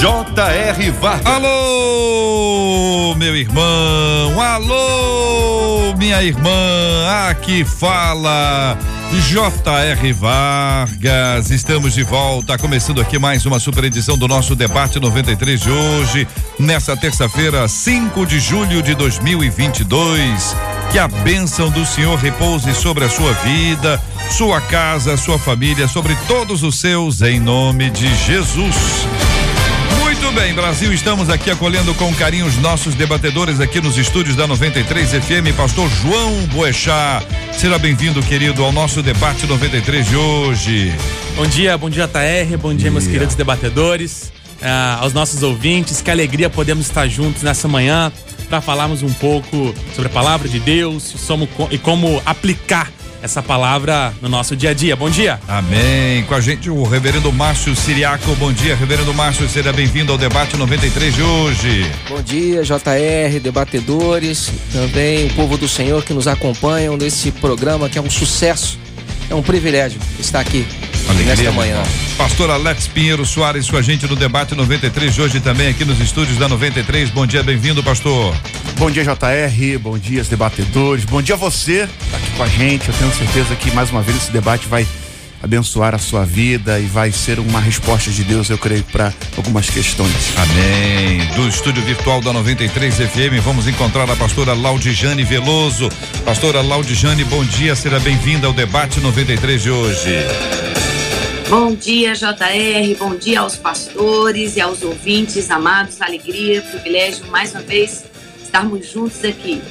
J.R. Vargas. Alô, meu irmão, alô, minha irmã, aqui fala J.R. Vargas. Estamos de volta, começando aqui mais uma super edição do nosso debate 93 de hoje, nessa terça-feira, 5 de julho de 2022. Que a bênção do Senhor repouse sobre a sua vida, sua casa, sua família, sobre todos os seus, em nome de Jesus. Bem, Brasil, estamos aqui acolhendo com carinho os nossos debatedores aqui nos estúdios da 93 FM, pastor João Boechat. Seja bem-vindo, querido, ao nosso debate 93 de hoje. Bom dia, bom dia, TR, bom dia, dia. meus queridos debatedores, uh, aos nossos ouvintes, que alegria podemos estar juntos nessa manhã para falarmos um pouco sobre a palavra de Deus e como aplicar essa palavra no nosso dia a dia. Bom dia. Amém. Com a gente o reverendo Márcio Siriaco. Bom dia, reverendo Márcio. Seja bem-vindo ao debate 93 de hoje. Bom dia, JR, debatedores, também o povo do Senhor que nos acompanham nesse programa que é um sucesso. É um privilégio estar aqui Alegria, nesta manhã. Pastor Alex Pinheiro Soares com a gente no debate 93 de hoje também aqui nos estúdios da 93. Bom dia, bem-vindo, pastor. Bom dia, JR. Bom dia, debatedores. Bom dia a você tá aqui com a gente. Eu tenho certeza que mais uma vez esse debate vai abençoar a sua vida e vai ser uma resposta de Deus, eu creio, para algumas questões. Amém. Do estúdio virtual da 93 FM, vamos encontrar a pastora Laudijane Veloso. Pastora Laudijane, bom dia, seja bem-vinda ao debate 93 de hoje. Bom dia, JR. Bom dia aos pastores e aos ouvintes amados. Alegria, privilégio, mais uma vez, estarmos juntos aqui.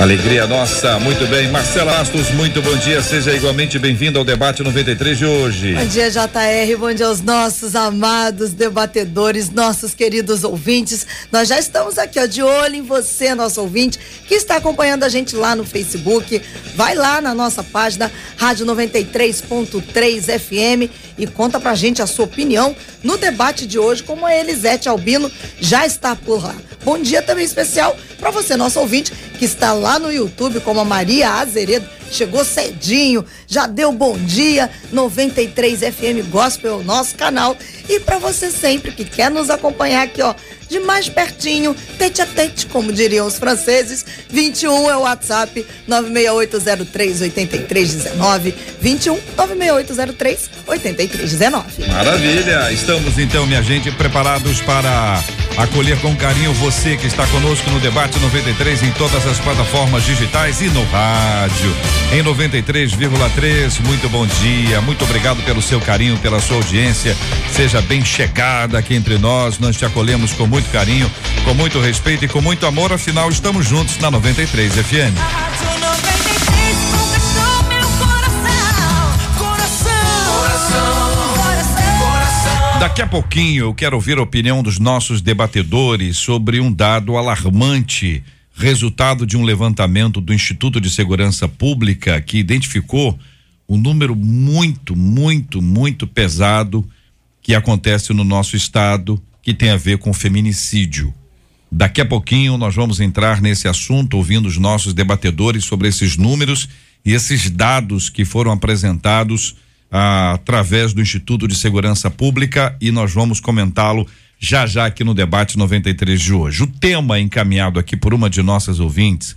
Alegria nossa, muito bem. Marcela Astos, muito bom dia. Seja igualmente bem-vindo ao debate 93 de hoje. Bom dia, JR. Bom dia aos nossos amados debatedores, nossos queridos ouvintes. Nós já estamos aqui, ó, de olho em você, nosso ouvinte, que está acompanhando a gente lá no Facebook. Vai lá na nossa página Rádio 93.3 FM e conta pra gente a sua opinião no debate de hoje, como a Elisete Albino já está por lá. Bom dia também especial para você, nosso ouvinte, que está lá no YouTube, como a Maria Azeredo, chegou cedinho, já deu bom dia, 93 FM Gospel, é nosso canal. E para você sempre que quer nos acompanhar aqui, ó, de mais pertinho, tete a tete, como diriam os franceses. 21 é o WhatsApp 968038319. 21 96803 8319. Maravilha! Estamos então, minha gente, preparados para acolher com carinho você que está conosco no debate 93 em todas as plataformas digitais e no rádio. Em 93,3. Muito bom dia. Muito obrigado pelo seu carinho, pela sua audiência. Seja bem chegada aqui entre nós. Nós te acolhemos com muito carinho, com muito respeito e com muito amor, afinal estamos juntos na 93 FM. Daqui a pouquinho eu quero ouvir a opinião dos nossos debatedores sobre um dado alarmante, resultado de um levantamento do Instituto de Segurança Pública que identificou um número muito, muito, muito pesado que acontece no nosso estado que tem a ver com feminicídio. Daqui a pouquinho nós vamos entrar nesse assunto, ouvindo os nossos debatedores sobre esses números e esses dados que foram apresentados ah, através do Instituto de Segurança Pública e nós vamos comentá-lo já já aqui no debate 93 de hoje. O tema encaminhado aqui por uma de nossas ouvintes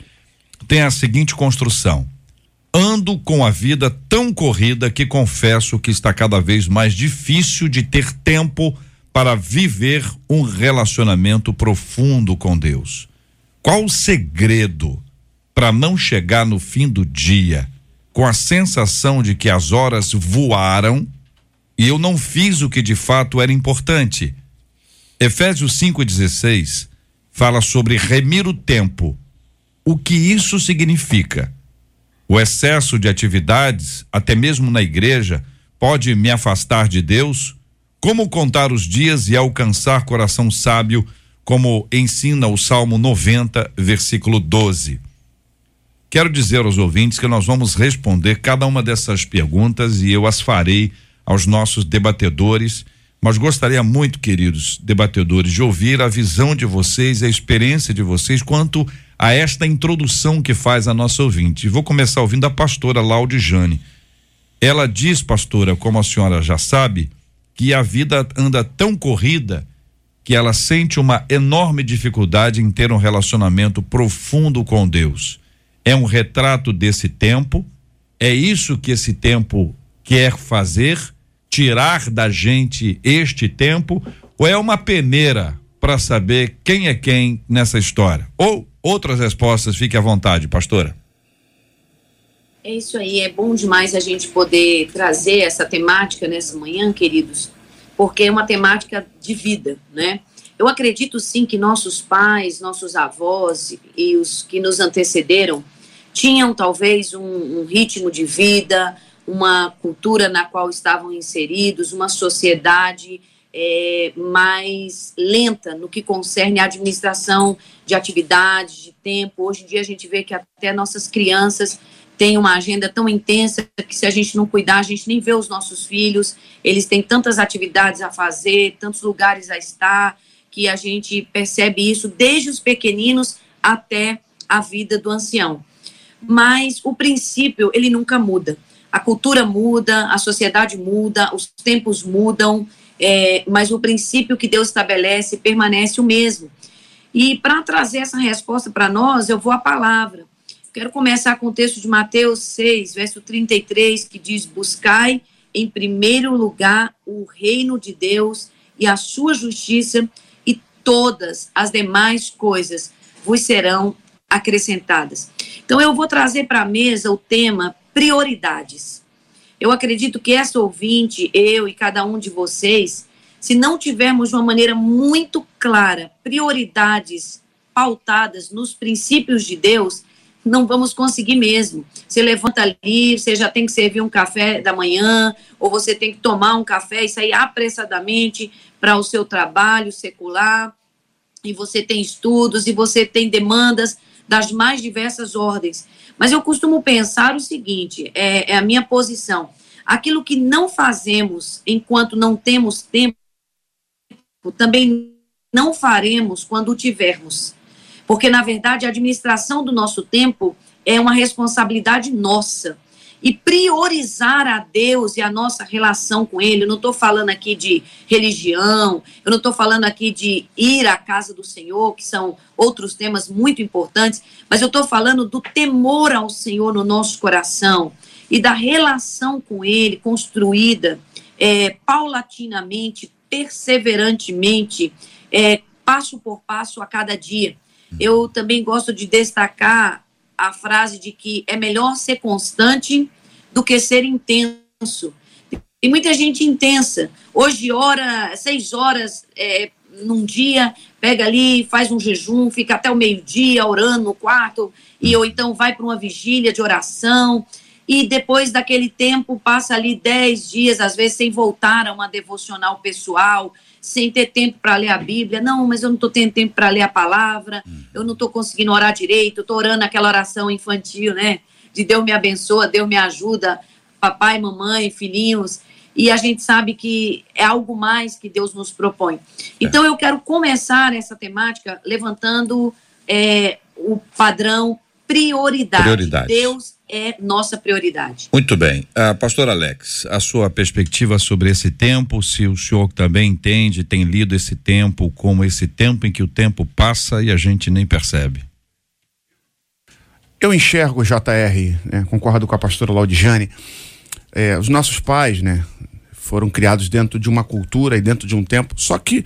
tem a seguinte construção: Ando com a vida tão corrida que confesso que está cada vez mais difícil de ter tempo para viver um relacionamento profundo com Deus? Qual o segredo para não chegar no fim do dia com a sensação de que as horas voaram e eu não fiz o que de fato era importante? Efésios 5,16 fala sobre remir o tempo. O que isso significa? O excesso de atividades, até mesmo na igreja, pode me afastar de Deus? Como contar os dias e alcançar coração sábio como ensina o Salmo 90, versículo 12. Quero dizer aos ouvintes que nós vamos responder cada uma dessas perguntas e eu as farei aos nossos debatedores, mas gostaria muito, queridos debatedores, de ouvir a visão de vocês, a experiência de vocês quanto a esta introdução que faz a nossa ouvinte. Vou começar ouvindo a pastora Laudijane. Ela diz, pastora, como a senhora já sabe, que a vida anda tão corrida que ela sente uma enorme dificuldade em ter um relacionamento profundo com Deus. É um retrato desse tempo, é isso que esse tempo quer fazer, tirar da gente este tempo, ou é uma peneira para saber quem é quem nessa história? Ou outras respostas, fique à vontade, pastora. É isso aí, é bom demais a gente poder trazer essa temática nessa manhã, queridos, porque é uma temática de vida, né? Eu acredito sim que nossos pais, nossos avós e os que nos antecederam tinham talvez um, um ritmo de vida, uma cultura na qual estavam inseridos, uma sociedade é, mais lenta no que concerne a administração de atividades, de tempo. Hoje em dia a gente vê que até nossas crianças tem uma agenda tão intensa que se a gente não cuidar, a gente nem vê os nossos filhos, eles têm tantas atividades a fazer, tantos lugares a estar, que a gente percebe isso desde os pequeninos até a vida do ancião. Mas o princípio, ele nunca muda. A cultura muda, a sociedade muda, os tempos mudam, é, mas o princípio que Deus estabelece permanece o mesmo. E para trazer essa resposta para nós, eu vou à palavra. Quero começar com o texto de Mateus 6, verso 33, que diz: Buscai em primeiro lugar o reino de Deus e a sua justiça, e todas as demais coisas vos serão acrescentadas. Então, eu vou trazer para a mesa o tema prioridades. Eu acredito que essa ouvinte, eu e cada um de vocês, se não tivermos de uma maneira muito clara prioridades pautadas nos princípios de Deus, não vamos conseguir mesmo. Você levanta ali, você já tem que servir um café da manhã, ou você tem que tomar um café e sair apressadamente para o seu trabalho secular, e você tem estudos, e você tem demandas das mais diversas ordens. Mas eu costumo pensar o seguinte: é, é a minha posição. Aquilo que não fazemos enquanto não temos tempo, também não faremos quando tivermos. Porque, na verdade, a administração do nosso tempo é uma responsabilidade nossa. E priorizar a Deus e a nossa relação com Ele, eu não estou falando aqui de religião, eu não estou falando aqui de ir à casa do Senhor, que são outros temas muito importantes, mas eu estou falando do temor ao Senhor no nosso coração e da relação com Ele construída é, paulatinamente, perseverantemente, é, passo por passo a cada dia. Eu também gosto de destacar a frase de que é melhor ser constante do que ser intenso. Tem muita gente intensa. Hoje, hora, seis horas é, num dia, pega ali, faz um jejum, fica até o meio-dia orando no quarto, e ou então vai para uma vigília de oração, e depois daquele tempo passa ali dez dias, às vezes sem voltar a uma devocional pessoal, sem ter tempo para ler a Bíblia. Não, mas eu não estou tendo tempo para ler a palavra, eu não estou conseguindo orar direito, estou orando aquela oração infantil, né? De Deus me abençoa, Deus me ajuda, papai, mamãe, filhinhos. E a gente sabe que é algo mais que Deus nos propõe. Então, eu quero começar essa temática levantando é, o padrão prioridade. Prioridade. Deus é nossa prioridade. Muito bem. Uh, Pastor Alex, a sua perspectiva sobre esse tempo, se o senhor também entende, tem lido esse tempo como esse tempo em que o tempo passa e a gente nem percebe. Eu enxergo, JR, né, concordo com a pastora Laudijane, é, os nossos pais, né, foram criados dentro de uma cultura e dentro de um tempo, só que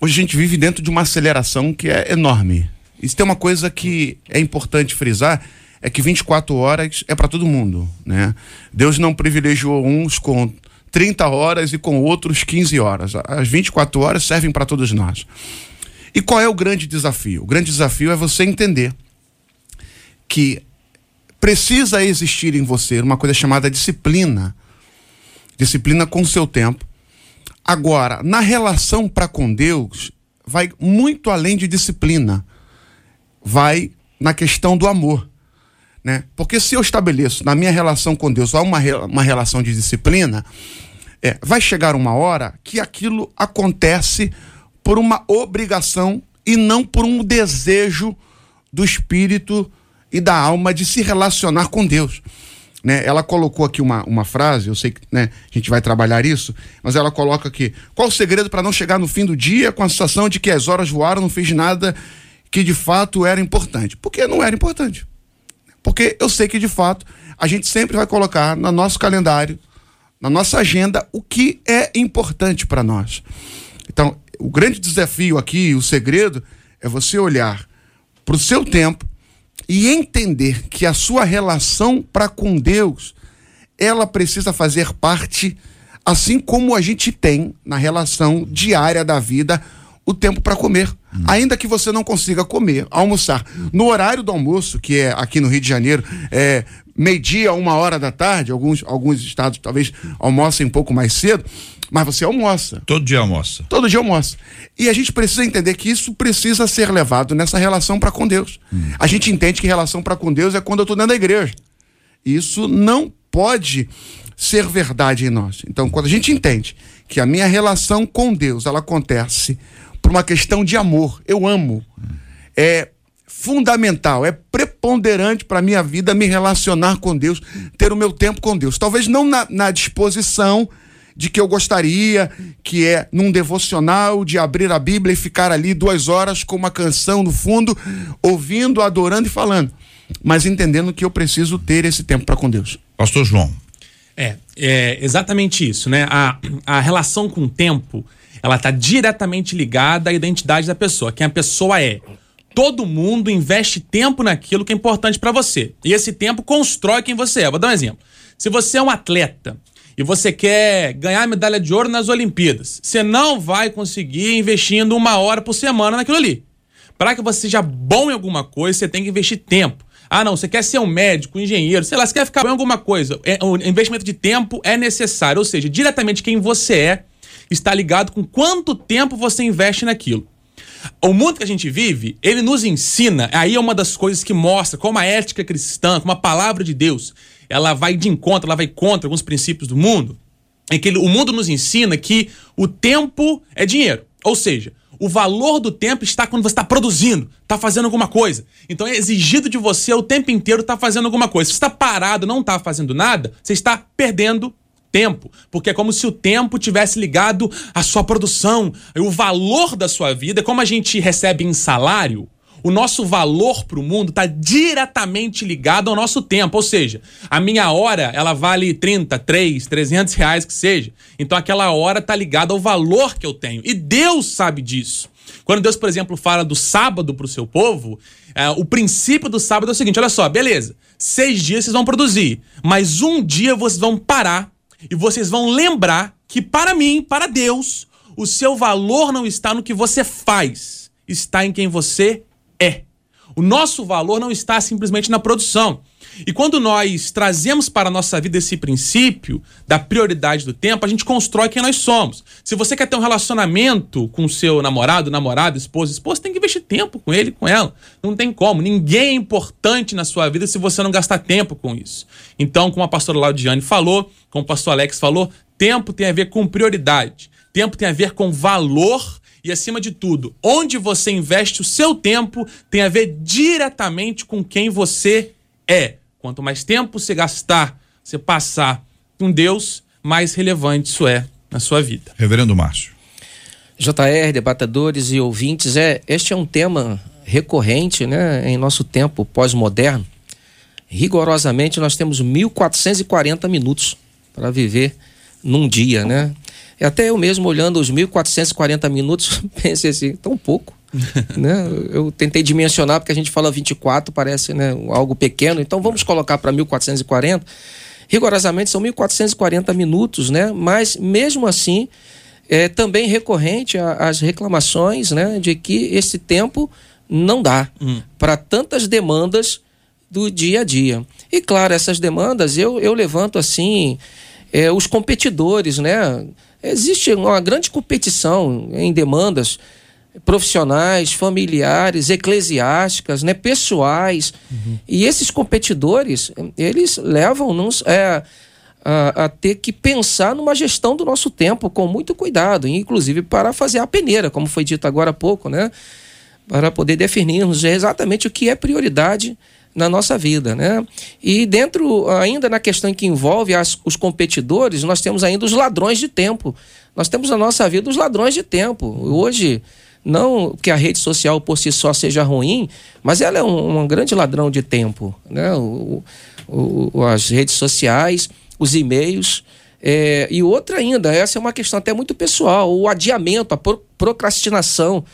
hoje a gente vive dentro de uma aceleração que é enorme. Isso tem uma coisa que é importante frisar, é que 24 horas é para todo mundo, né? Deus não privilegiou uns com 30 horas e com outros 15 horas. As 24 horas servem para todos nós. E qual é o grande desafio? O grande desafio é você entender que precisa existir em você uma coisa chamada disciplina. Disciplina com seu tempo. Agora, na relação para com Deus, vai muito além de disciplina. Vai na questão do amor. Né? Porque se eu estabeleço na minha relação com Deus uma, uma relação de disciplina, é, vai chegar uma hora que aquilo acontece por uma obrigação e não por um desejo do espírito e da alma de se relacionar com Deus. Né? Ela colocou aqui uma, uma frase, eu sei que né, a gente vai trabalhar isso, mas ela coloca aqui: qual o segredo para não chegar no fim do dia com a sensação de que as horas voaram, não fiz nada que de fato era importante? Porque não era importante. Porque eu sei que de fato a gente sempre vai colocar no nosso calendário, na nossa agenda, o que é importante para nós. Então, o grande desafio aqui, o segredo, é você olhar para o seu tempo e entender que a sua relação para com Deus, ela precisa fazer parte, assim como a gente tem na relação diária da vida, o tempo para comer. Hum. Ainda que você não consiga comer, almoçar. No horário do almoço, que é aqui no Rio de Janeiro, é meio-dia, uma hora da tarde, alguns, alguns estados talvez almocem um pouco mais cedo, mas você almoça. Todo dia almoça. Todo dia almoça. E a gente precisa entender que isso precisa ser levado nessa relação para com Deus. Hum. A gente entende que relação para com Deus é quando eu estou dentro da igreja. Isso não pode ser verdade em nós. Então, quando a gente entende que a minha relação com Deus ela acontece por uma questão de amor, eu amo, é fundamental, é preponderante para a minha vida me relacionar com Deus, ter o meu tempo com Deus. Talvez não na, na disposição de que eu gostaria, que é num devocional, de abrir a Bíblia e ficar ali duas horas com uma canção no fundo, ouvindo, adorando e falando. Mas entendendo que eu preciso ter esse tempo para com Deus. Pastor João. É, é exatamente isso, né? A, a relação com o tempo, ela está diretamente ligada à identidade da pessoa, quem a pessoa é. Todo mundo investe tempo naquilo que é importante para você. E esse tempo constrói quem você é. Vou dar um exemplo. Se você é um atleta e você quer ganhar medalha de ouro nas Olimpíadas, você não vai conseguir investindo uma hora por semana naquilo ali. Para que você seja bom em alguma coisa, você tem que investir tempo. Ah, não, você quer ser um médico, um engenheiro, sei lá, você quer ficar bom em alguma coisa. É, o investimento de tempo é necessário, ou seja, diretamente quem você é está ligado com quanto tempo você investe naquilo. O mundo que a gente vive, ele nos ensina, aí é uma das coisas que mostra como a ética cristã, como a palavra de Deus, ela vai de encontro, ela vai contra alguns princípios do mundo, é que o mundo nos ensina que o tempo é dinheiro. Ou seja, o valor do tempo está quando você está produzindo, está fazendo alguma coisa. Então é exigido de você o tempo inteiro estar tá fazendo alguma coisa. Se você está parado, não está fazendo nada, você está perdendo tempo, porque é como se o tempo tivesse ligado à sua produção, o valor da sua vida, como a gente recebe em salário, o nosso valor para o mundo está diretamente ligado ao nosso tempo. Ou seja, a minha hora, ela vale 30, 3, 300 reais que seja. Então aquela hora está ligada ao valor que eu tenho. E Deus sabe disso. Quando Deus, por exemplo, fala do sábado para o seu povo, é, o princípio do sábado é o seguinte: olha só, beleza, seis dias vocês vão produzir, mas um dia vocês vão parar e vocês vão lembrar que para mim, para Deus, o seu valor não está no que você faz, está em quem você é. O nosso valor não está simplesmente na produção. E quando nós trazemos para a nossa vida esse princípio da prioridade do tempo, a gente constrói quem nós somos. Se você quer ter um relacionamento com seu namorado, namorada, esposa, esposa, tem que investir tempo com ele, com ela. Não tem como. Ninguém é importante na sua vida se você não gastar tempo com isso. Então, como a pastora Laudiane falou, como o pastor Alex falou, tempo tem a ver com prioridade. Tempo tem a ver com valor e, acima de tudo, onde você investe o seu tempo tem a ver diretamente com quem você é. Quanto mais tempo você gastar, você passar com Deus, mais relevante isso é na sua vida. Reverendo Márcio. JR, debatedores e ouvintes, é, este é um tema recorrente né, em nosso tempo pós-moderno. Rigorosamente, nós temos 1.440 minutos para viver num dia, né? E até eu mesmo olhando os 1.440 minutos, pensei assim, tão pouco. né? Eu tentei dimensionar, porque a gente fala 24, parece né, algo pequeno, então vamos colocar para 1440. Rigorosamente são 1440 minutos, né? mas mesmo assim é também recorrente às reclamações né, de que esse tempo não dá hum. para tantas demandas do dia a dia. E claro, essas demandas eu, eu levanto assim é, os competidores, né? Existe uma grande competição em demandas profissionais, familiares, eclesiásticas, né, pessoais. Uhum. E esses competidores, eles levam-nos é, a, a, ter que pensar numa gestão do nosso tempo com muito cuidado, inclusive para fazer a peneira, como foi dito agora há pouco, né? Para poder definirmos exatamente o que é prioridade na nossa vida, né? E dentro, ainda na questão que envolve as, os competidores, nós temos ainda os ladrões de tempo. Nós temos na nossa vida os ladrões de tempo. Hoje, não que a rede social por si só seja ruim, mas ela é um, um grande ladrão de tempo, né? O, o, as redes sociais, os e-mails. É, e outra ainda, essa é uma questão até muito pessoal, o adiamento, a procrastinação.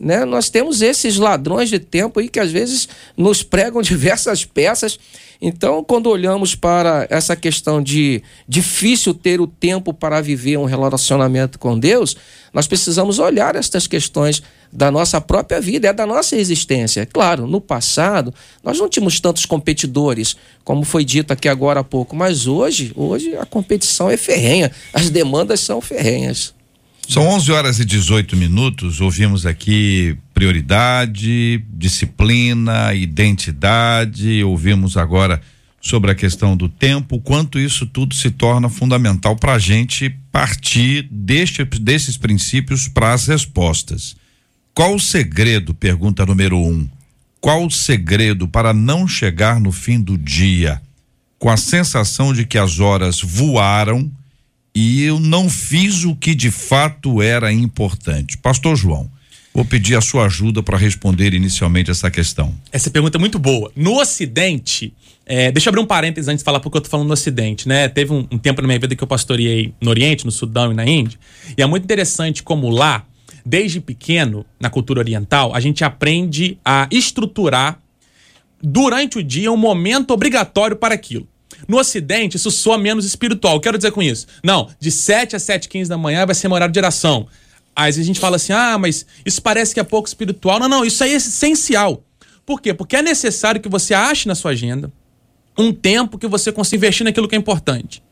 Né? Nós temos esses ladrões de tempo aí que às vezes nos pregam diversas peças. Então, quando olhamos para essa questão de difícil ter o tempo para viver um relacionamento com Deus, nós precisamos olhar estas questões da nossa própria vida, é da nossa existência. Claro, no passado, nós não tínhamos tantos competidores, como foi dito aqui agora há pouco, mas hoje, hoje a competição é ferrenha, as demandas são ferrenhas. São 11 horas e 18 minutos. Ouvimos aqui prioridade, disciplina, identidade. Ouvimos agora sobre a questão do tempo, quanto isso tudo se torna fundamental para a gente partir deste, desses princípios para as respostas. Qual o segredo? Pergunta número um. Qual o segredo para não chegar no fim do dia com a sensação de que as horas voaram? E eu não fiz o que de fato era importante. Pastor João, vou pedir a sua ajuda para responder inicialmente essa questão. Essa pergunta é muito boa. No Ocidente, é, deixa eu abrir um parênteses antes de falar porque eu tô falando no Ocidente, né? Teve um, um tempo na minha vida que eu pastoreei no Oriente, no Sudão e na Índia, e é muito interessante como lá, desde pequeno, na cultura oriental, a gente aprende a estruturar durante o dia um momento obrigatório para aquilo. No Ocidente, isso soa menos espiritual. Quero dizer com isso. Não, de 7 a 7 15 da manhã vai ser meu horário de oração. Vezes a gente fala assim, ah, mas isso parece que é pouco espiritual. Não, não, isso aí é essencial. Por quê? Porque é necessário que você ache na sua agenda um tempo que você consiga investir naquilo que é importante.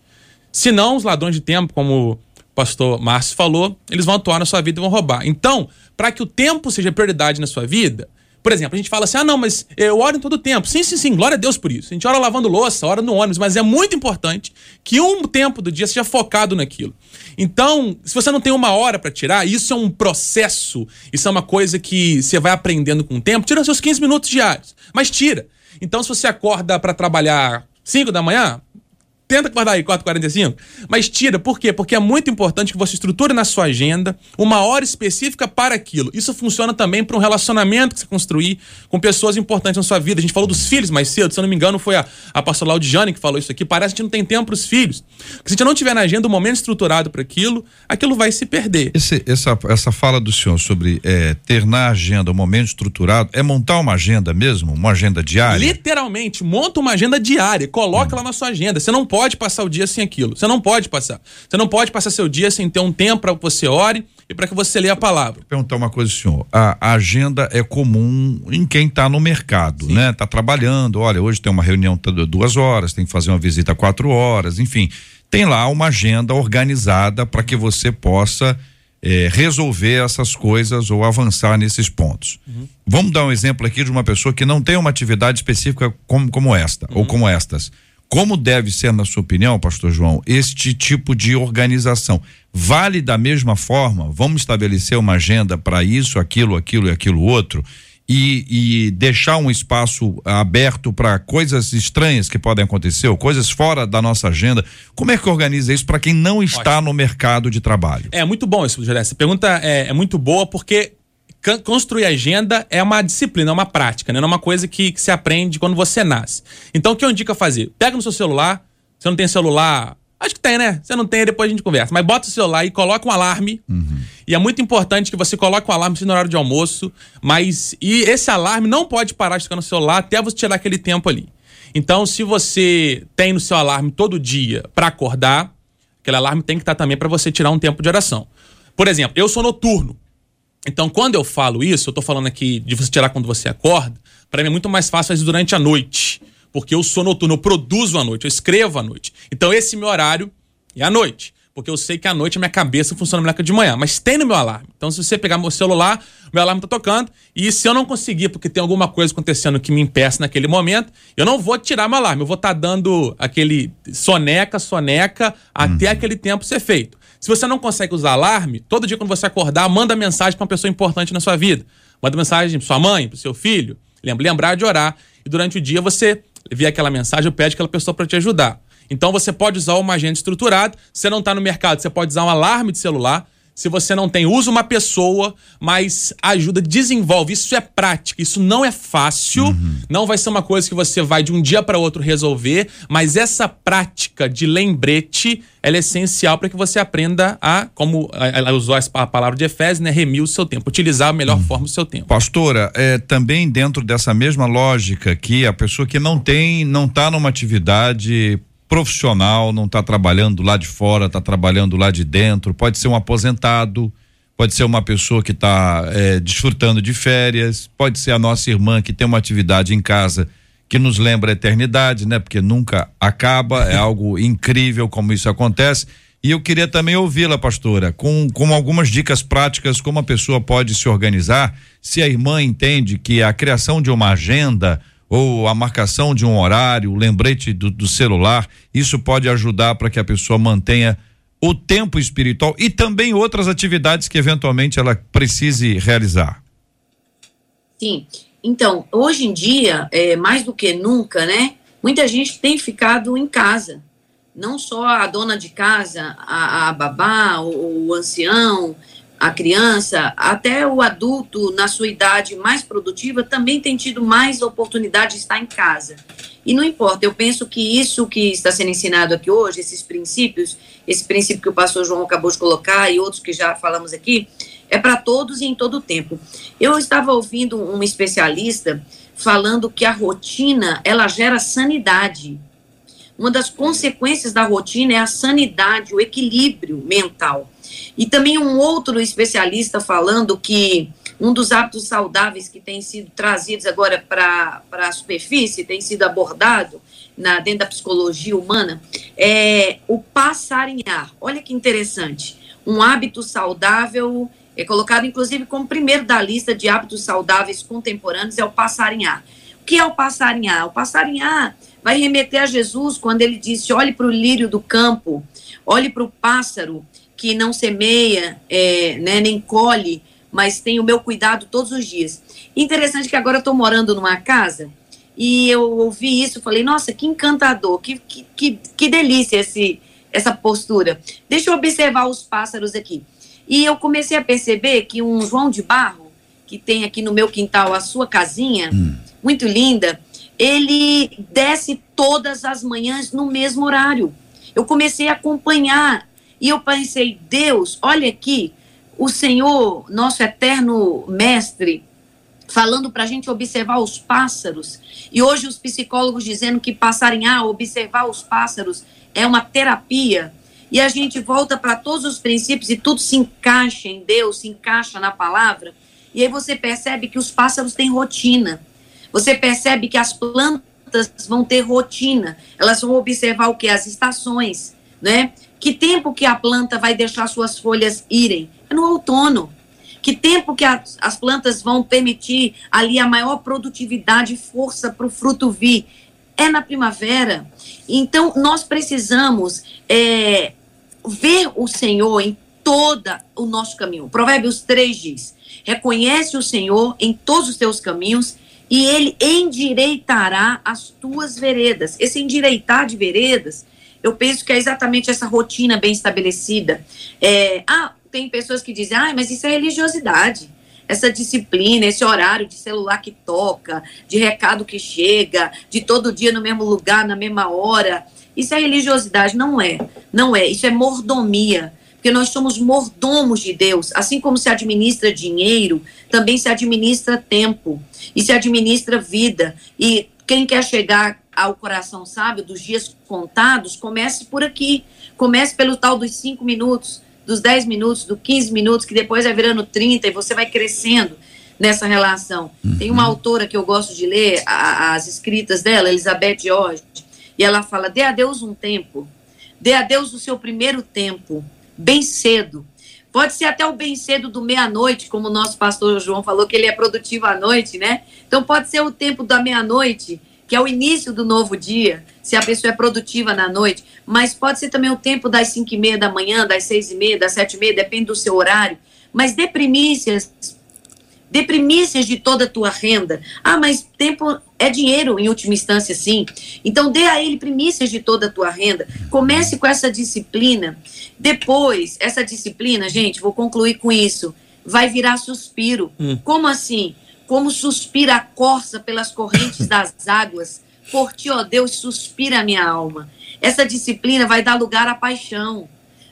Senão, os ladrões de tempo, como o pastor Márcio falou, eles vão atuar na sua vida e vão roubar. Então, para que o tempo seja prioridade na sua vida, por exemplo, a gente fala assim: ah, não, mas eu oro em todo tempo. Sim, sim, sim, glória a Deus por isso. A gente ora lavando louça, ora no ônibus, mas é muito importante que um tempo do dia seja focado naquilo. Então, se você não tem uma hora para tirar, isso é um processo, isso é uma coisa que você vai aprendendo com o tempo. Tira seus 15 minutos diários, mas tira. Então, se você acorda para trabalhar 5 da manhã, tenta guardar aí 4h45, mas tira. Por quê? Porque é muito importante que você estruture na sua agenda uma hora específica para aquilo. Isso funciona também para um relacionamento que você construir com pessoas importantes na sua vida. A gente falou dos filhos mais cedo, se eu não me engano, foi a, a pastora Laudiane que falou isso aqui. Parece que a gente não tem tempo para os filhos. Porque se a gente não tiver na agenda um momento estruturado para aquilo, aquilo vai se perder. Esse, essa, essa fala do senhor sobre é, ter na agenda um momento estruturado é montar uma agenda mesmo? Uma agenda diária? Literalmente, monta uma agenda diária, coloca hum. lá na sua agenda. Você não pode pode passar o dia sem aquilo. Você não pode passar. Você não pode passar seu dia sem ter um tempo para que você ore e para que você leia a palavra. Vou perguntar uma coisa, senhor. A, agenda é comum em quem está no mercado, Sim. né? Está trabalhando. Olha, hoje tem uma reunião duas horas, tem que fazer uma visita quatro horas, enfim. Tem lá uma agenda organizada para que você possa é, resolver essas coisas ou avançar nesses pontos. Uhum. Vamos dar um exemplo aqui de uma pessoa que não tem uma atividade específica como, como esta uhum. ou como estas. Como deve ser, na sua opinião, pastor João, este tipo de organização? Vale da mesma forma? Vamos estabelecer uma agenda para isso, aquilo, aquilo e aquilo outro? E, e deixar um espaço aberto para coisas estranhas que podem acontecer, ou coisas fora da nossa agenda. Como é que organiza isso para quem não está Ótimo. no mercado de trabalho? É muito bom isso, José. Essa pergunta é, é muito boa porque construir agenda é uma disciplina, é uma prática, né? não é uma coisa que, que se aprende quando você nasce. Então, o que eu indico a fazer? Pega no seu celular, você não tem celular, acho que tem, né? Você não tem, depois a gente conversa. Mas bota o celular e coloca um alarme. Uhum. E é muito importante que você coloque um alarme no horário de almoço, mas e esse alarme não pode parar de ficar no celular até você tirar aquele tempo ali. Então, se você tem no seu alarme todo dia para acordar, aquele alarme tem que estar também para você tirar um tempo de oração. Por exemplo, eu sou noturno. Então, quando eu falo isso, eu tô falando aqui de você tirar quando você acorda, para mim é muito mais fácil fazer durante a noite. Porque eu sou noturno, eu produzo à noite, eu escrevo à noite. Então, esse meu horário é à noite. porque eu sei que à noite a minha cabeça funciona melhor que de manhã, mas tem no meu alarme. Então, se você pegar meu celular, meu alarme tá tocando, e se eu não conseguir, porque tem alguma coisa acontecendo que me impeça naquele momento, eu não vou tirar meu alarme, eu vou estar tá dando aquele soneca, soneca, até uhum. aquele tempo ser feito. Se você não consegue usar alarme, todo dia quando você acordar, manda mensagem para uma pessoa importante na sua vida. Manda mensagem para sua mãe, para seu filho, lembrar de orar. E durante o dia você vê aquela mensagem, pede aquela pessoa para te ajudar. Então você pode usar uma agenda estruturada. Se você não está no mercado, você pode usar um alarme de celular. Se você não tem, usa uma pessoa, mas ajuda, desenvolve. Isso é prática, isso não é fácil. Uhum. Não vai ser uma coisa que você vai de um dia para outro resolver, mas essa prática de lembrete ela é essencial para que você aprenda a, como ela usou a palavra de Efésios, né, remir o seu tempo, utilizar a melhor uhum. forma o seu tempo. Pastora, é, também dentro dessa mesma lógica que a pessoa que não tem, não está numa atividade profissional, não está trabalhando lá de fora, está trabalhando lá de dentro, pode ser um aposentado, pode ser uma pessoa que está é, desfrutando de férias, pode ser a nossa irmã que tem uma atividade em casa que nos lembra a eternidade, né? Porque nunca acaba, é algo incrível como isso acontece. E eu queria também ouvi-la, pastora, com, com algumas dicas práticas como a pessoa pode se organizar, se a irmã entende que a criação de uma agenda ou a marcação de um horário, lembrete do, do celular, isso pode ajudar para que a pessoa mantenha o tempo espiritual e também outras atividades que eventualmente ela precise realizar. Sim. Então, hoje em dia, é, mais do que nunca, né? Muita gente tem ficado em casa. Não só a dona de casa, a, a babá, o, o ancião, a criança, até o adulto na sua idade mais produtiva também tem tido mais oportunidade de estar em casa. E não importa, eu penso que isso que está sendo ensinado aqui hoje, esses princípios, esse princípio que o pastor João acabou de colocar e outros que já falamos aqui, é para todos e em todo o tempo. Eu estava ouvindo um especialista falando que a rotina, ela gera sanidade. Uma das consequências da rotina é a sanidade, o equilíbrio mental. E também um outro especialista falando que um dos hábitos saudáveis que tem sido trazidos agora para a superfície, tem sido abordado na, dentro da psicologia humana, é o passarinhar. Olha que interessante. Um hábito saudável é colocado, inclusive, como primeiro da lista de hábitos saudáveis contemporâneos, é o passarinhar. O que é o passarinhar? O passarinhar vai remeter a Jesus quando ele disse: olhe para o lírio do campo, olhe para o pássaro que não semeia, é, né, nem colhe, mas tem o meu cuidado todos os dias. Interessante que agora eu estou morando numa casa e eu ouvi isso, falei, nossa, que encantador, que, que, que, que delícia esse, essa postura. Deixa eu observar os pássaros aqui. E eu comecei a perceber que um João de Barro, que tem aqui no meu quintal a sua casinha, hum. muito linda, ele desce todas as manhãs no mesmo horário. Eu comecei a acompanhar e eu pensei, Deus, olha aqui, o Senhor, nosso eterno mestre, falando para a gente observar os pássaros. E hoje os psicólogos dizendo que passarinhar, observar os pássaros é uma terapia. E a gente volta para todos os princípios e tudo se encaixa em Deus, se encaixa na palavra. E aí você percebe que os pássaros têm rotina. Você percebe que as plantas vão ter rotina. Elas vão observar o que? As estações, né? Que tempo que a planta vai deixar suas folhas irem? É no outono. Que tempo que as plantas vão permitir ali a maior produtividade e força para o fruto vir? É na primavera. Então, nós precisamos é, ver o Senhor em todo o nosso caminho. Provérbios 3 diz: Reconhece o Senhor em todos os teus caminhos e ele endireitará as tuas veredas. Esse endireitar de veredas eu penso que é exatamente essa rotina bem estabelecida. É, ah, tem pessoas que dizem, ah, mas isso é religiosidade. Essa disciplina, esse horário de celular que toca, de recado que chega, de todo dia no mesmo lugar, na mesma hora. Isso é religiosidade, não é. Não é. Isso é mordomia. Porque nós somos mordomos de Deus. Assim como se administra dinheiro, também se administra tempo. E se administra vida. E quem quer chegar ao coração sábio dos dias contados, comece por aqui. Comece pelo tal dos cinco minutos, dos 10 minutos, dos 15 minutos, que depois vai virando 30 e você vai crescendo nessa relação. Uhum. Tem uma autora que eu gosto de ler, a, as escritas dela, Elizabeth George, e ela fala: dê a Deus um tempo. Dê a Deus o seu primeiro tempo, bem cedo. Pode ser até o bem cedo do meia-noite, como o nosso pastor João falou, que ele é produtivo à noite, né? Então pode ser o tempo da meia-noite, que é o início do novo dia, se a pessoa é produtiva na noite. Mas pode ser também o tempo das cinco e meia da manhã, das seis e meia, das sete e meia, depende do seu horário. Mas dê primícias de toda a tua renda. Ah, mas tempo é dinheiro em última instância, sim. Então dê a ele primícias de toda a tua renda. Comece com essa disciplina. Depois, essa disciplina, gente, vou concluir com isso, vai virar suspiro. Hum. Como assim? Como suspira a corça pelas correntes das águas. Por ti, ó Deus, suspira a minha alma. Essa disciplina vai dar lugar à paixão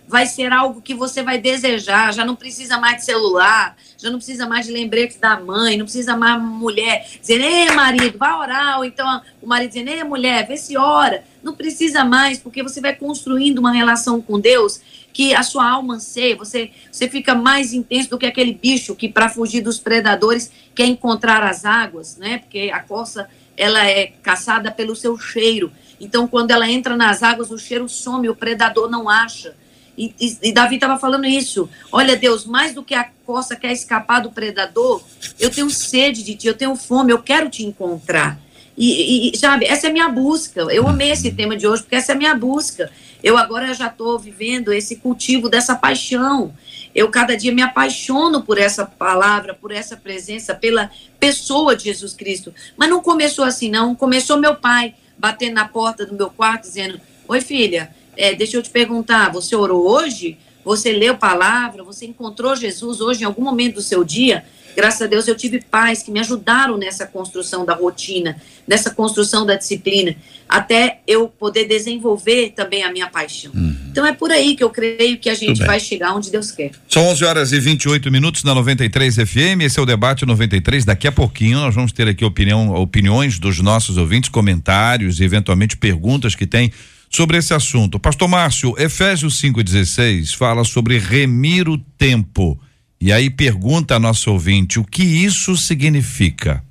vai ser algo que você vai desejar. Já não precisa mais de celular, já não precisa mais de lembrete da mãe, não precisa mais mulher dizendo, ei, marido, vai orar. Ou então o marido dizendo, ei, mulher, vê se ora. Não precisa mais, porque você vai construindo uma relação com Deus que a sua alma anseia, você, você fica mais intenso do que aquele bicho que, para fugir dos predadores, quer encontrar as águas, né? Porque a coça ela é caçada pelo seu cheiro. Então, quando ela entra nas águas, o cheiro some, o predador não acha. E, e, e Davi estava falando isso. Olha, Deus, mais do que a coça quer escapar do predador, eu tenho sede de ti, eu tenho fome, eu quero te encontrar. E, e, sabe, essa é a minha busca. Eu amei esse tema de hoje, porque essa é a minha busca. Eu agora já estou vivendo esse cultivo dessa paixão. Eu cada dia me apaixono por essa palavra, por essa presença, pela pessoa de Jesus Cristo. Mas não começou assim, não. Começou meu pai batendo na porta do meu quarto, dizendo: Oi, filha, é, deixa eu te perguntar, você orou hoje? Você leu palavra? Você encontrou Jesus hoje em algum momento do seu dia? Graças a Deus eu tive pais que me ajudaram nessa construção da rotina, nessa construção da disciplina, até eu poder desenvolver também a minha paixão. Uhum. Então é por aí que eu creio que a gente vai chegar onde Deus quer. São 11 horas e 28 minutos na 93 FM. Esse é o debate 93. Daqui a pouquinho nós vamos ter aqui opinião, opiniões dos nossos ouvintes, comentários e eventualmente perguntas que têm sobre esse assunto. Pastor Márcio, Efésios 5,16 fala sobre remir o tempo. E aí pergunta a nosso ouvinte o que isso significa.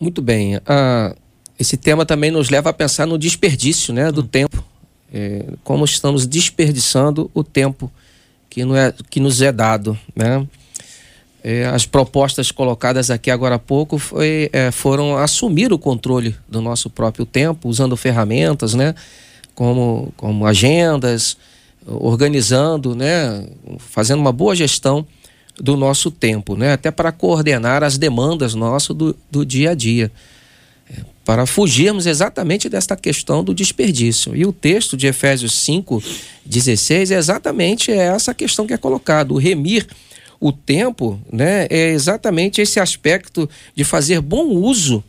Muito bem. Uh, esse tema também nos leva a pensar no desperdício né, do tempo. É, como estamos desperdiçando o tempo que, não é, que nos é dado. Né? É, as propostas colocadas aqui agora há pouco foi, é, foram assumir o controle do nosso próprio tempo, usando ferramentas, né? Como, como agendas, organizando, né? Fazendo uma boa gestão do nosso tempo, né? Até para coordenar as demandas nossas do, do dia a dia. É, para fugirmos exatamente desta questão do desperdício. E o texto de Efésios 5, 16 é exatamente essa questão que é colocada, o remir o tempo né, é exatamente esse aspecto de fazer bom uso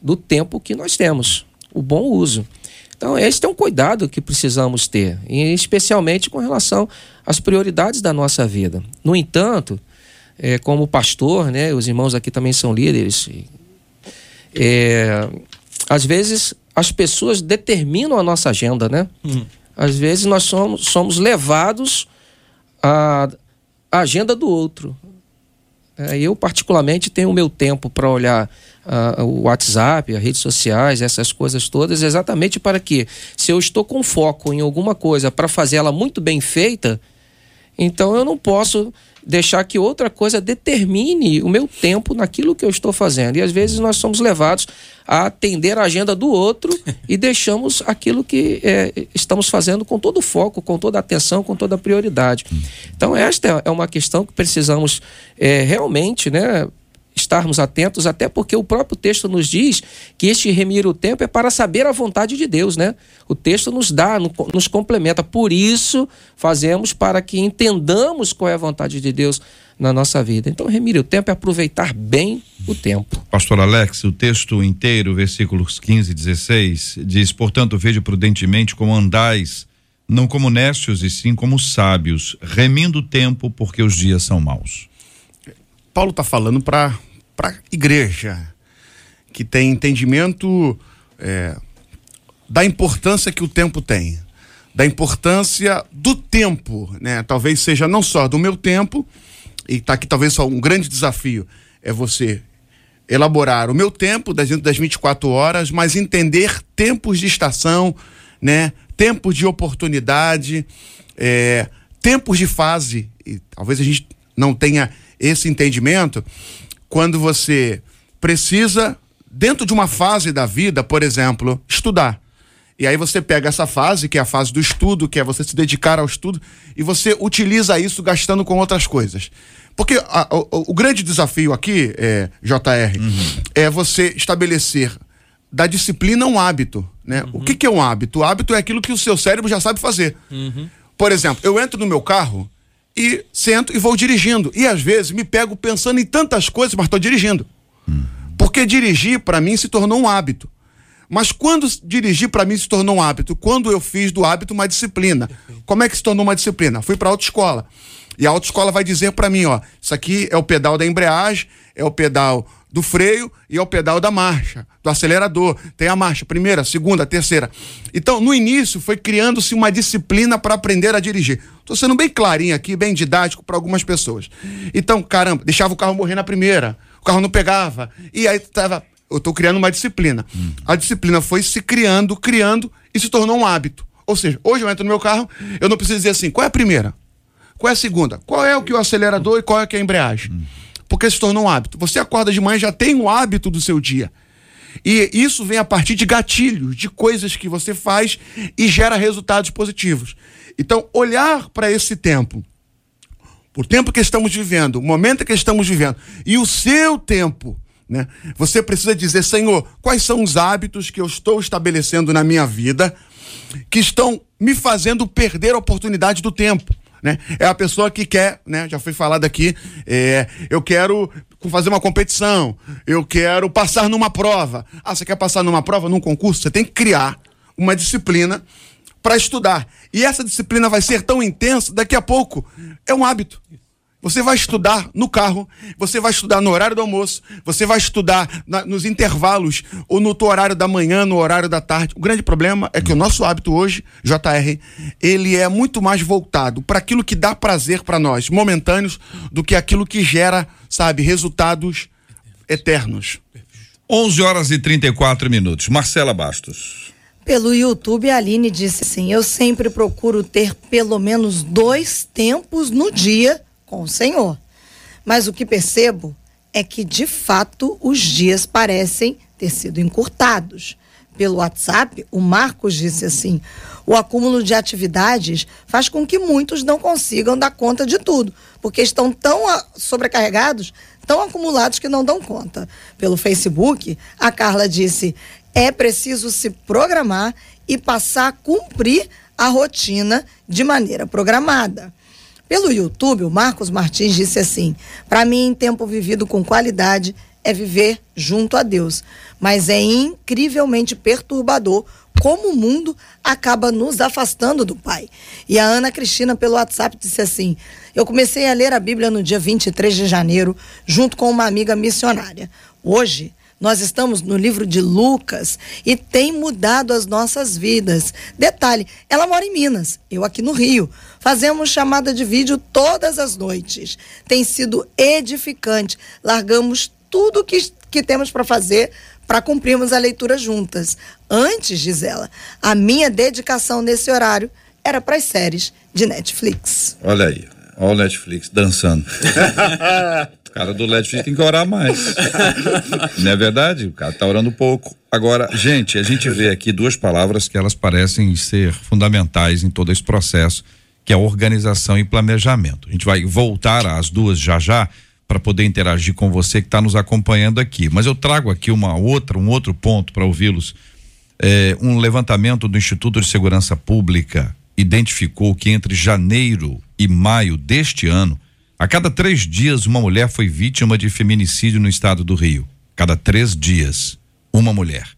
do tempo que nós temos, o bom uso. Então, esse é um cuidado que precisamos ter, especialmente com relação às prioridades da nossa vida. No entanto, é, como pastor, né, os irmãos aqui também são líderes, é, às vezes as pessoas determinam a nossa agenda, né? Hum. Às vezes nós somos, somos levados a a agenda do outro. É, eu, particularmente, tenho o meu tempo para olhar uh, o WhatsApp, as redes sociais, essas coisas todas, exatamente para que, se eu estou com foco em alguma coisa para fazer ela muito bem feita, então eu não posso deixar que outra coisa determine o meu tempo naquilo que eu estou fazendo. E às vezes nós somos levados a atender a agenda do outro e deixamos aquilo que é, estamos fazendo com todo o foco, com toda a atenção, com toda a prioridade. Então, esta é uma questão que precisamos é, realmente né, estarmos atentos, até porque o próprio texto nos diz que este remir o tempo é para saber a vontade de Deus, né? O texto nos dá, nos complementa. Por isso, fazemos para que entendamos qual é a vontade de Deus na nossa vida. Então, remir o tempo é aproveitar bem o tempo. Pastor Alex, o texto inteiro, versículos 15 e 16, diz: Portanto, veja prudentemente como andais, não como necios, e sim como sábios, remindo o tempo, porque os dias são maus. Paulo está falando para para a igreja que tem entendimento é, da importância que o tempo tem, da importância do tempo, né? Talvez seja não só do meu tempo, e está aqui talvez só um grande desafio é você elaborar o meu tempo dentro das 24 horas, mas entender tempos de estação, né? tempos de oportunidade, é, tempos de fase. E talvez a gente não tenha esse entendimento quando você precisa, dentro de uma fase da vida, por exemplo, estudar. E aí você pega essa fase, que é a fase do estudo, que é você se dedicar ao estudo, e você utiliza isso gastando com outras coisas. Porque a, o, o, grande desafio aqui, é, JR, uhum. é você estabelecer da disciplina um hábito. Né? Uhum. O que, que, é um hábito? O hábito é aquilo que o seu cérebro já sabe fazer. Uhum. Por exemplo, eu entro no meu carro e sento e vou dirigindo. E às vezes me pego pensando em tantas coisas, mas estou dirigindo. Porque dirigir, para mim, se tornou um hábito. Mas quando dirigir para mim se tornou um hábito? Quando eu fiz do hábito uma disciplina. Como é que se tornou uma disciplina? Fui para a autoescola. E a autoescola vai dizer para mim, ó, isso aqui é o pedal da embreagem, é o pedal do freio e é o pedal da marcha, do acelerador. Tem a marcha, primeira, segunda, terceira. Então, no início, foi criando-se uma disciplina para aprender a dirigir. Estou sendo bem clarinho aqui, bem didático para algumas pessoas. Então, caramba, deixava o carro morrer na primeira, o carro não pegava. E aí tava. Eu estou criando uma disciplina. Hum. A disciplina foi se criando, criando e se tornou um hábito. Ou seja, hoje eu entro no meu carro, eu não preciso dizer assim, qual é a primeira? Qual é a segunda? Qual é o que o acelerador e qual é que a embreagem? Hum porque se tornou um hábito. Você acorda de manhã já tem um hábito do seu dia. E isso vem a partir de gatilhos, de coisas que você faz e gera resultados positivos. Então, olhar para esse tempo, o tempo que estamos vivendo, o momento que estamos vivendo, e o seu tempo, né? Você precisa dizer, Senhor, quais são os hábitos que eu estou estabelecendo na minha vida que estão me fazendo perder a oportunidade do tempo. Né? É a pessoa que quer, né? Já foi falado aqui, é, eu quero fazer uma competição, eu quero passar numa prova. Ah, você quer passar numa prova, num concurso? Você tem que criar uma disciplina para estudar. E essa disciplina vai ser tão intensa, daqui a pouco é um hábito. Você vai estudar no carro, você vai estudar no horário do almoço, você vai estudar na, nos intervalos, ou no horário da manhã, no horário da tarde. O grande problema é que o nosso hábito hoje, JR, ele é muito mais voltado para aquilo que dá prazer para nós, momentâneos, do que aquilo que gera, sabe, resultados eternos. 11 horas e 34 minutos. Marcela Bastos. Pelo YouTube, a Aline disse assim: Eu sempre procuro ter pelo menos dois tempos no dia com o Senhor. Mas o que percebo é que, de fato, os dias parecem ter sido encurtados. Pelo WhatsApp, o Marcos disse assim: o acúmulo de atividades faz com que muitos não consigam dar conta de tudo, porque estão tão sobrecarregados, tão acumulados que não dão conta. Pelo Facebook, a Carla disse: é preciso se programar e passar a cumprir a rotina de maneira programada. Pelo YouTube, o Marcos Martins disse assim: Para mim, tempo vivido com qualidade é viver junto a Deus, mas é incrivelmente perturbador como o mundo acaba nos afastando do Pai. E a Ana Cristina, pelo WhatsApp, disse assim: Eu comecei a ler a Bíblia no dia 23 de janeiro, junto com uma amiga missionária. Hoje, nós estamos no livro de Lucas e tem mudado as nossas vidas. Detalhe, ela mora em Minas, eu aqui no Rio. Fazemos chamada de vídeo todas as noites. Tem sido edificante. Largamos tudo que, que temos para fazer para cumprirmos a leitura juntas. Antes, diz ela, a minha dedicação nesse horário era para as séries de Netflix. Olha aí, olha o Netflix dançando. O cara do Netflix tem que orar mais. Não é verdade? O cara tá orando pouco. Agora, gente, a gente vê aqui duas palavras que elas parecem ser fundamentais em todo esse processo, que é organização e planejamento. A gente vai voltar às duas já já para poder interagir com você que está nos acompanhando aqui. Mas eu trago aqui uma outra, um outro ponto para ouvi-los. É, um levantamento do Instituto de Segurança Pública identificou que entre janeiro e maio deste ano a cada três dias, uma mulher foi vítima de feminicídio no estado do Rio. Cada três dias, uma mulher.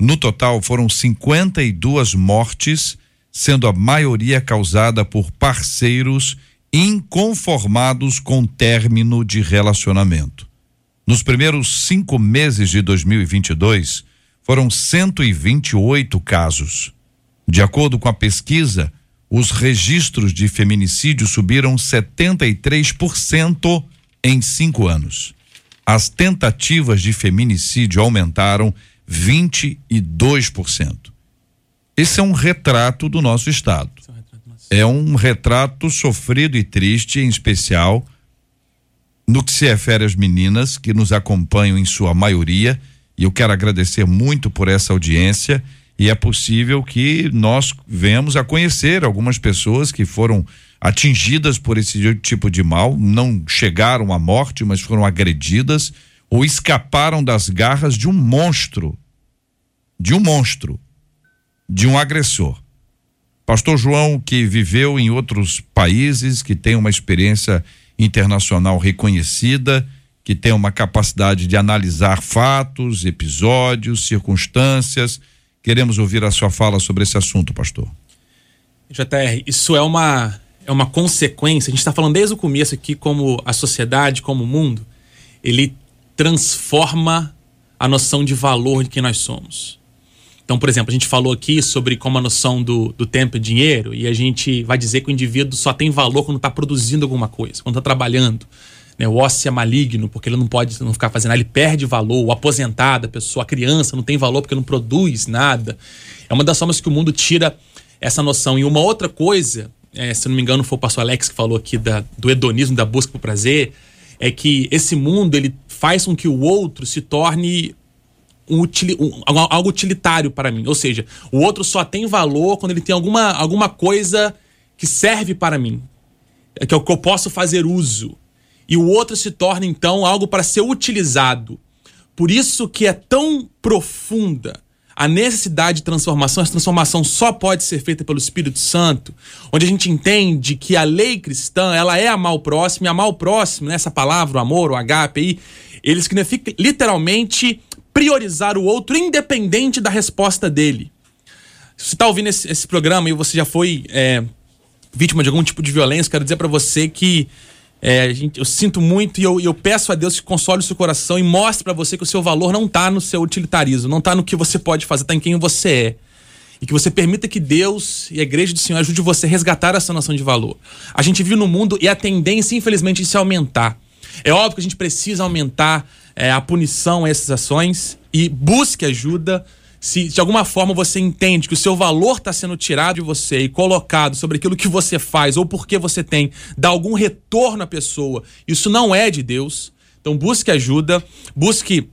No total, foram 52 mortes, sendo a maioria causada por parceiros inconformados com o término de relacionamento. Nos primeiros cinco meses de 2022, foram 128 casos. De acordo com a pesquisa, os registros de feminicídio subiram 73% em cinco anos. As tentativas de feminicídio aumentaram 22%. Esse é um retrato do nosso Estado. É um retrato sofrido e triste, em especial no que se refere às meninas que nos acompanham em sua maioria. E eu quero agradecer muito por essa audiência. E é possível que nós venhamos a conhecer algumas pessoas que foram atingidas por esse tipo de mal, não chegaram à morte, mas foram agredidas ou escaparam das garras de um monstro, de um monstro, de um agressor. Pastor João, que viveu em outros países, que tem uma experiência internacional reconhecida, que tem uma capacidade de analisar fatos, episódios, circunstâncias. Queremos ouvir a sua fala sobre esse assunto, pastor. JR, isso é uma é uma consequência. A gente está falando desde o começo aqui como a sociedade, como o mundo, ele transforma a noção de valor de quem nós somos. Então, por exemplo, a gente falou aqui sobre como a noção do, do tempo é dinheiro, e a gente vai dizer que o indivíduo só tem valor quando está produzindo alguma coisa, quando está trabalhando. Né? O ócio é maligno, porque ele não pode não ficar fazendo nada, ele perde valor. O aposentado, a pessoa, a criança não tem valor porque não produz nada. É uma das formas que o mundo tira essa noção. E uma outra coisa é, se não me engano foi o pastor Alex que falou aqui da, do hedonismo, da busca por prazer, é que esse mundo ele faz com que o outro se torne um, um, algo utilitário para mim. Ou seja, o outro só tem valor quando ele tem alguma, alguma coisa que serve para mim, é que é o que eu posso fazer uso. E o outro se torna então algo para ser utilizado. Por isso que é tão profunda a necessidade de transformação, essa transformação só pode ser feita pelo Espírito Santo, onde a gente entende que a lei cristã, ela é amar o próximo, e amar o próximo, nessa palavra, o amor, o agape aí, ele significa literalmente priorizar o outro independente da resposta dele. Se você está ouvindo esse, esse, programa e você já foi é, vítima de algum tipo de violência, quero dizer para você que é, gente, eu sinto muito e eu, eu, peço a Deus que console o seu coração e mostre para você que o seu valor não está no seu utilitarismo, não está no que você pode fazer, está em quem você é. E que você permita que Deus e a igreja do Senhor ajude você a resgatar essa noção de valor. A gente vive no mundo e a tendência, infelizmente, é se aumentar. É óbvio que a gente precisa aumentar é, a punição a essas ações e busque ajuda se de alguma forma você entende que o seu valor está sendo tirado de você e colocado sobre aquilo que você faz ou porque você tem, dá algum retorno à pessoa, isso não é de Deus. Então busque ajuda, busque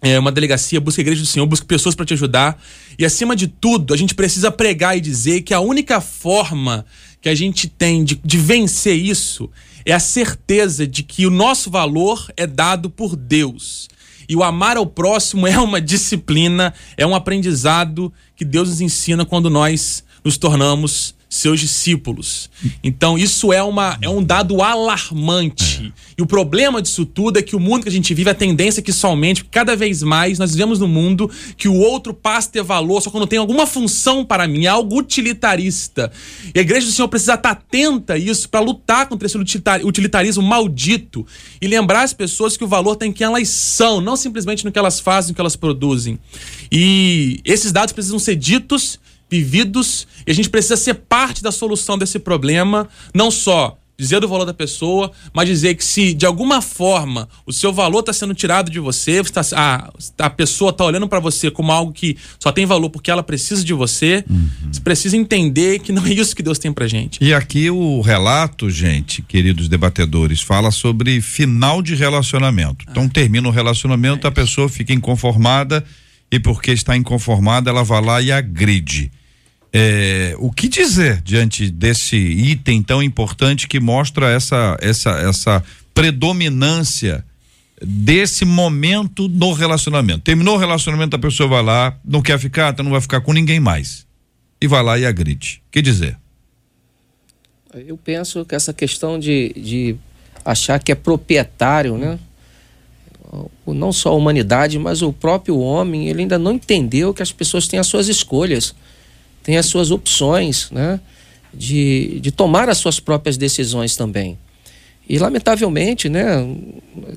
é, uma delegacia, busque a igreja do Senhor, busque pessoas para te ajudar. E acima de tudo, a gente precisa pregar e dizer que a única forma que a gente tem de, de vencer isso é a certeza de que o nosso valor é dado por Deus. E o amar ao próximo é uma disciplina, é um aprendizado que Deus nos ensina quando nós nos tornamos seus discípulos. Então, isso é, uma, é um dado alarmante. E o problema disso tudo é que o mundo que a gente vive, a tendência é que somente, cada vez mais, nós vivemos num mundo que o outro passa a ter valor só quando tem alguma função para mim, é algo utilitarista. E a igreja do Senhor precisa estar atenta a isso para lutar contra esse utilitarismo maldito e lembrar as pessoas que o valor tem em quem elas são, não simplesmente no que elas fazem, no que elas produzem. E esses dados precisam ser ditos vividos e a gente precisa ser parte da solução desse problema, não só dizer do valor da pessoa, mas dizer que se de alguma forma o seu valor está sendo tirado de você, você tá, a, a pessoa está olhando para você como algo que só tem valor porque ela precisa de você, uhum. você precisa entender que não é isso que Deus tem pra gente. E aqui o relato, gente, queridos debatedores, fala sobre final de relacionamento. Então ah. termina o relacionamento, é a pessoa fica inconformada e porque está inconformada, ela vai lá e agride. É, o que dizer diante desse item tão importante que mostra essa, essa, essa predominância desse momento no relacionamento? Terminou o relacionamento, a pessoa vai lá, não quer ficar, então não vai ficar com ninguém mais. E vai lá e agride. O que dizer? Eu penso que essa questão de, de achar que é proprietário, né? Não só a humanidade, mas o próprio homem, ele ainda não entendeu que as pessoas têm as suas escolhas tem as suas opções, né? De, de tomar as suas próprias decisões também. E, lamentavelmente, né?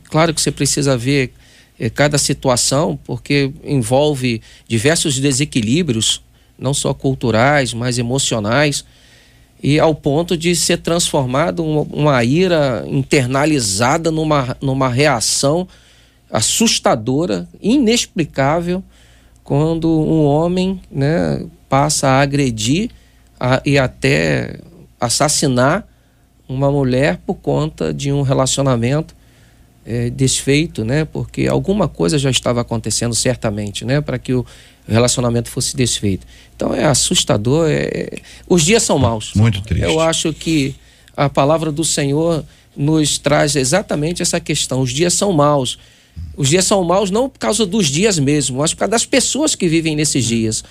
Claro que você precisa ver é, cada situação, porque envolve diversos desequilíbrios, não só culturais, mas emocionais, e ao ponto de ser transformado uma, uma ira internalizada numa, numa reação assustadora, inexplicável, quando um homem né, passa a agredir a, e até assassinar uma mulher por conta de um relacionamento é, desfeito, né? Porque alguma coisa já estava acontecendo certamente, né? Para que o relacionamento fosse desfeito. Então é assustador. É... Os dias são maus. Muito triste. Eu acho que a palavra do Senhor nos traz exatamente essa questão. Os dias são maus. Os dias são maus não por causa dos dias mesmo, mas por causa das pessoas que vivem nesses dias.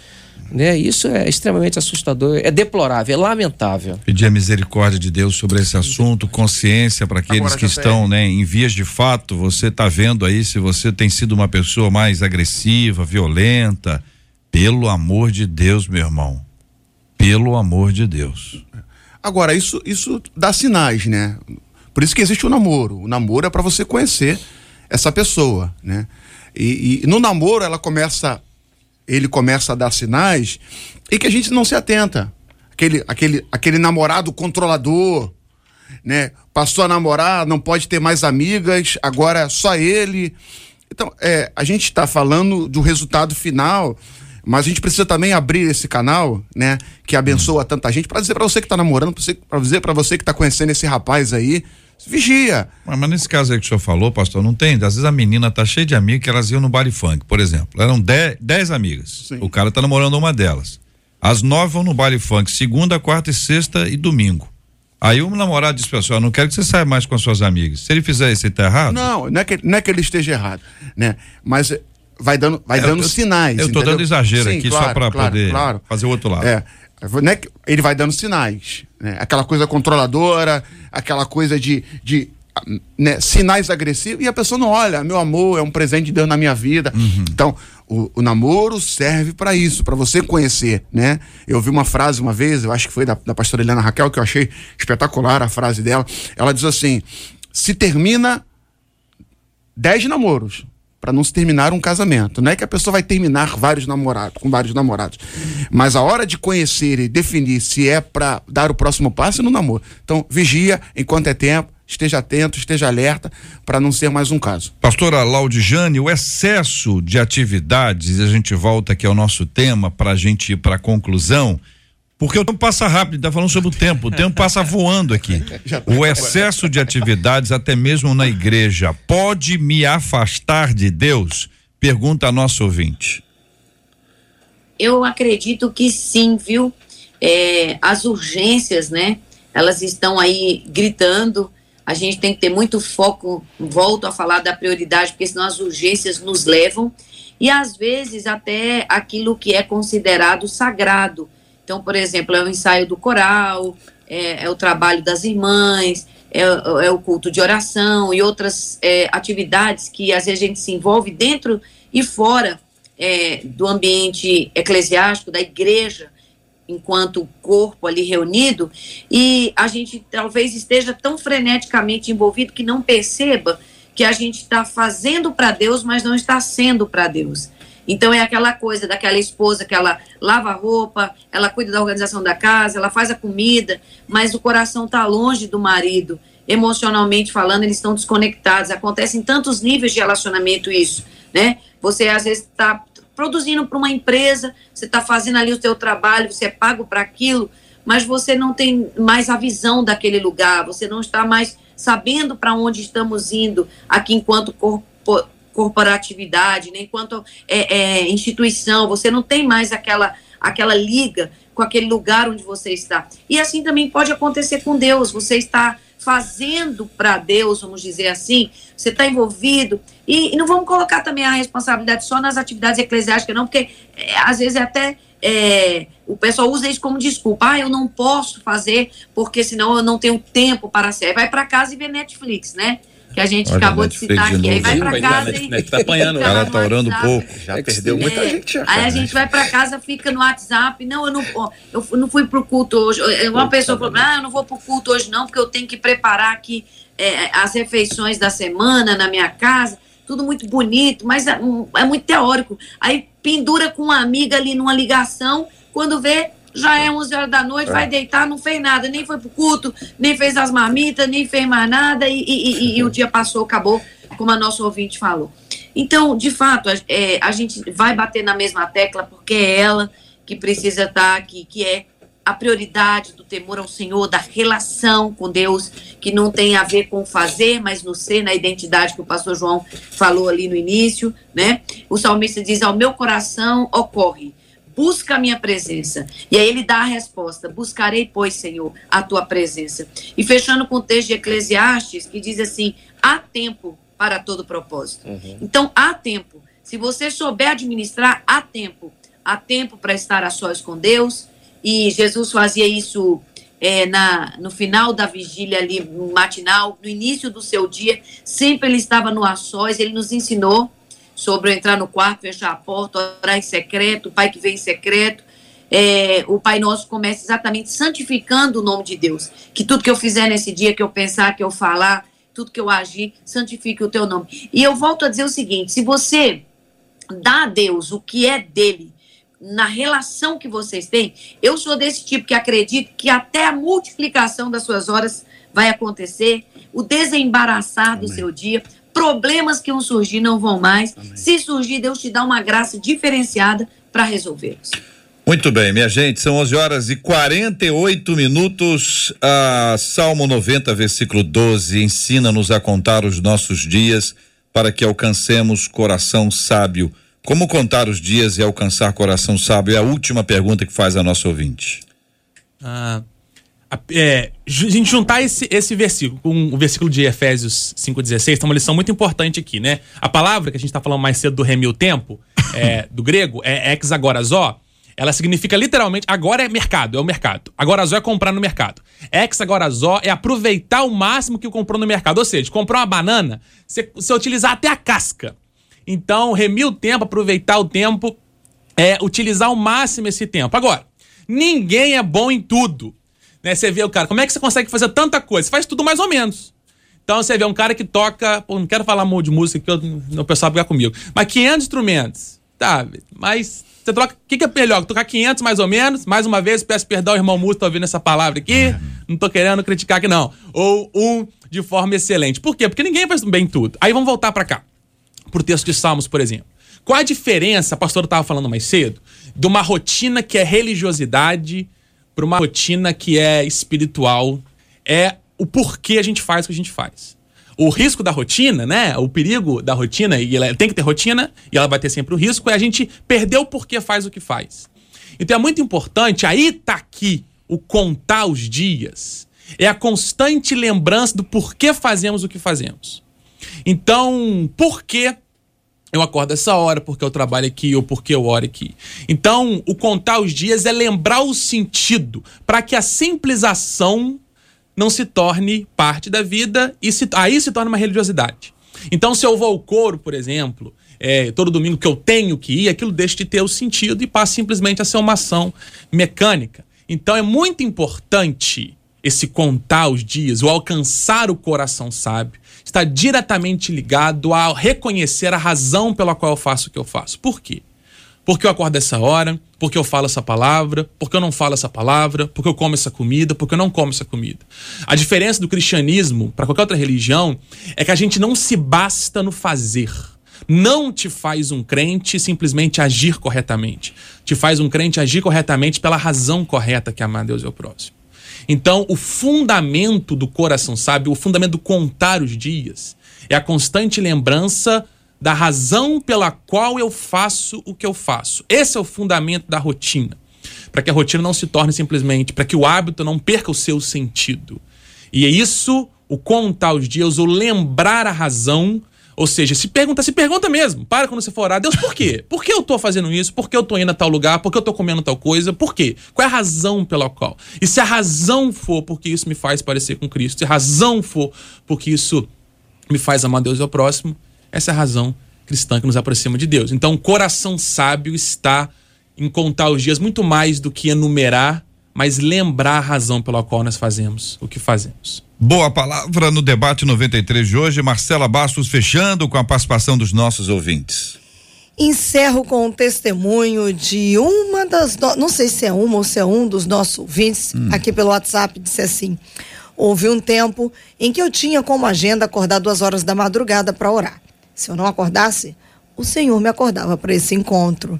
Né? Isso é extremamente assustador, é deplorável, é lamentável. Pedir a misericórdia de Deus sobre esse assunto, consciência para aqueles Agora, que estão né, em vias de fato. Você está vendo aí se você tem sido uma pessoa mais agressiva, violenta. Pelo amor de Deus, meu irmão. Pelo amor de Deus. Agora, isso, isso dá sinais, né? Por isso que existe o namoro. O namoro é para você conhecer essa pessoa, né? E, e, no namoro ela começa ele começa a dar sinais e que a gente não se atenta. Aquele, aquele, aquele namorado controlador, né? Passou a namorar, não pode ter mais amigas, agora é só ele. Então, é, a gente está falando do resultado final, mas a gente precisa também abrir esse canal, né? Que abençoa tanta gente, para dizer para você que está namorando, para dizer para você que está conhecendo esse rapaz aí, vigia. Mas, mas, nesse caso aí que o senhor falou, pastor, não tem? Às vezes a menina tá cheia de amigas que elas iam no baile funk, por exemplo. Eram dez, dez amigas. Sim. O cara tá namorando uma delas. As nove vão no baile funk, segunda, quarta e sexta e domingo. Aí o namorado diz, pessoal, não quero que você saia mais com as suas amigas. Se ele fizer isso, ele tá errado? Não, não é que, não é que ele esteja errado, né? Mas vai dando, vai é, dando eu, sinais. Eu tô entendeu? dando exagero Sim, aqui claro, só para claro, poder claro. fazer o outro lado. É. Né, ele vai dando sinais. Né? Aquela coisa controladora, aquela coisa de, de né, sinais agressivos, e a pessoa não olha, meu amor, é um presente de Deus na minha vida. Uhum. Então, o, o, namoro serve para isso, para você conhecer, né? Eu ouvi uma frase uma vez, eu acho que foi da, da pastora Helena Raquel, que eu achei espetacular a frase dela. Ela diz assim: se termina dez namoros, para não se terminar um casamento. Não é que a pessoa vai terminar vários namorados, com vários namorados. Mas a hora de conhecer e definir se é para dar o próximo passo é no namoro. Então, vigia enquanto é tempo, esteja atento, esteja alerta para não ser mais um caso. Pastora Laudijane, o excesso de atividades, a gente volta aqui ao nosso tema para a gente ir para a conclusão. Porque o tempo passa rápido, está falando sobre o tempo, o tempo passa voando aqui. O excesso de atividades, até mesmo na igreja, pode me afastar de Deus? Pergunta a nosso ouvinte. Eu acredito que sim, viu? É, as urgências, né? Elas estão aí gritando. A gente tem que ter muito foco. Volto a falar da prioridade, porque senão as urgências nos levam. E às vezes até aquilo que é considerado sagrado então, por exemplo, é o ensaio do coral, é, é o trabalho das irmãs, é, é, o culto de oração e outras é, atividades que às vezes a gente se envolve dentro e fora é, do ambiente eclesiástico, da igreja, enquanto corpo ali reunido, e a gente talvez esteja tão freneticamente envolvido que não perceba que a gente está fazendo para Deus, mas não está sendo para Deus. Então é aquela coisa daquela esposa que ela lava a roupa, ela cuida da organização da casa, ela faz a comida, mas o coração está longe do marido. Emocionalmente falando, eles estão desconectados. Acontece em tantos níveis de relacionamento isso, né? Você às vezes está produzindo para uma empresa, você está fazendo ali o seu trabalho, você é pago para aquilo, mas você não tem mais a visão daquele lugar, você não está mais sabendo para onde estamos indo aqui enquanto corpo corporatividade, nem quanto é, é, instituição, você não tem mais aquela, aquela liga com aquele lugar onde você está. E assim também pode acontecer com Deus, você está fazendo para Deus, vamos dizer assim, você está envolvido, e, e, não vamos colocar também a responsabilidade só nas atividades eclesiásticas, não, porque é, às vezes é até é, o pessoal usa isso como desculpa, ah, eu não posso fazer, porque senão eu não tenho tempo para ser. Vai para casa e vê Netflix, né? Que a gente Olha, acabou de citar aqui. Aí vai para casa e. Né, tá apanhando, ela tá orando pouco. Já é perdeu muita gente. Já, aí a gente vai para casa, fica no WhatsApp. Não, eu não, eu não fui pro culto hoje. Uma pessoa falou: ah, eu não vou pro culto hoje, não, porque eu tenho que preparar aqui é, as refeições da semana na minha casa. Tudo muito bonito, mas é, é muito teórico. Aí pendura com uma amiga ali numa ligação, quando vê, já é 11 horas da noite, é. vai deitar, não fez nada, nem foi pro culto, nem fez as marmitas, nem fez mais nada, e, e, e, e o dia passou, acabou, como a nossa ouvinte falou. Então, de fato, a, é, a gente vai bater na mesma tecla porque é ela que precisa estar aqui, que é a prioridade do temor ao Senhor, da relação com Deus, que não tem a ver com fazer, mas no ser, na identidade que o pastor João falou ali no início, né? O salmista diz: Ao meu coração ocorre, busca a minha presença. E aí ele dá a resposta: Buscarei, pois, Senhor, a tua presença. E fechando com o texto de Eclesiastes, que diz assim: há tempo para todo propósito. Uhum. Então, há tempo. Se você souber administrar, há tempo. Há tempo para estar a sós com Deus, e Jesus fazia isso é, na, no final da vigília ali matinal, no início do seu dia, sempre ele estava no a sós, ele nos ensinou sobre entrar no quarto, fechar a porta, orar em secreto, o Pai que vem em secreto. É, o Pai Nosso começa exatamente santificando o nome de Deus. Que tudo que eu fizer nesse dia, que eu pensar, que eu falar, tudo que eu agir, santifique o teu nome. E eu volto a dizer o seguinte: se você dá a Deus o que é dele, na relação que vocês têm, eu sou desse tipo que acredito que até a multiplicação das suas horas vai acontecer, o desembaraçar do Amém. seu dia, problemas que vão surgir não vão mais. Amém. Se surgir, Deus te dá uma graça diferenciada para resolvê-los. Muito bem, minha gente, são 11 horas e 48 minutos. A Salmo 90, versículo 12, ensina-nos a contar os nossos dias para que alcancemos coração sábio. Como contar os dias e alcançar coração sábio? É a última pergunta que faz a nossa ouvinte. Ah, é, a gente juntar esse, esse versículo com o versículo de Efésios 5,16, tem uma lição muito importante aqui, né? A palavra que a gente está falando mais cedo do remil tempo, é, do grego, é exagorazó, ela significa literalmente, agora é mercado, é o mercado. Agorazó é comprar no mercado. Ex-agorazó é aproveitar o máximo que comprou no mercado. Ou seja, comprar uma banana, você, você utilizar até a casca. Então, remir o tempo, aproveitar o tempo, é utilizar ao máximo esse tempo. Agora, ninguém é bom em tudo. Né? Você vê o cara, como é que você consegue fazer tanta coisa? Você faz tudo mais ou menos. Então você vê um cara que toca, pô, não quero falar mal de música que eu, o pessoal brigar comigo, mas 500 instrumentos. Tá, mas você troca, o que, que, é melhor? Tocar 500 mais ou menos? Mais uma vez, peço perdão, irmão Múcio, tá ouvindo essa palavra aqui. Não tô querendo criticar aqui não. Ou um de forma excelente. Por quê? Porque ninguém faz bem tudo. Aí vamos voltar para cá pro texto de Salmos, por exemplo. Qual a diferença, a pastora estava falando mais cedo, de uma rotina que é religiosidade para uma rotina que é espiritual? É o porquê a gente faz o que a gente faz. O risco da rotina, né? O perigo da rotina, e ela tem que ter rotina, e ela vai ter sempre o risco, é a gente perder o porquê faz o que faz. Então é muito importante, aí tá aqui o contar os dias. É a constante lembrança do porquê fazemos o que fazemos. Então, por que eu acordo essa hora, porque eu trabalho aqui ou porque eu oro aqui. Então, o contar os dias é lembrar o sentido, para que a simples ação não se torne parte da vida e se, aí se torna uma religiosidade. Então, se eu vou ao coro, por exemplo, é, todo domingo que eu tenho que ir, aquilo deixa de ter o sentido e passa simplesmente a ser uma ação mecânica. Então, é muito importante esse contar os dias, o alcançar o coração sábio, está diretamente ligado a reconhecer a razão pela qual eu faço o que eu faço. Por quê? Porque eu acordo essa hora, porque eu falo essa palavra, porque eu não falo essa palavra, porque eu como essa comida, porque eu não como essa comida. A diferença do cristianismo para qualquer outra religião é que a gente não se basta no fazer. Não te faz um crente simplesmente agir corretamente. Te faz um crente agir corretamente pela razão correta que é amar Deus e o próximo. Então, o fundamento do coração sábio, o fundamento do contar os dias, é a constante lembrança da razão pela qual eu faço o que eu faço. Esse é o fundamento da rotina. Para que a rotina não se torne simplesmente, para que o hábito não perca o seu sentido. E é isso, o contar os dias, o lembrar a razão ou seja, se pergunta, se pergunta mesmo. Para quando você for orar, Deus, por quê? Por que eu tô fazendo isso? Por que eu tô indo a tal lugar? Por que eu tô comendo tal coisa? Por quê? Qual é a razão pela qual? E se a razão for porque isso me faz parecer com Cristo, se a razão for porque isso me faz amar Deus e ao próximo, essa é a razão cristã que nos aproxima de Deus. Então, o coração sábio está em contar os dias muito mais do que enumerar, mas lembrar a razão pela qual nós fazemos o que fazemos. Boa palavra no debate 93 de hoje. Marcela Bastos fechando com a participação dos nossos ouvintes. Encerro com um testemunho de uma das. Não sei se é uma ou se é um dos nossos ouvintes, hum. aqui pelo WhatsApp, disse assim: houve um tempo em que eu tinha como agenda acordar duas horas da madrugada para orar. Se eu não acordasse, o Senhor me acordava para esse encontro.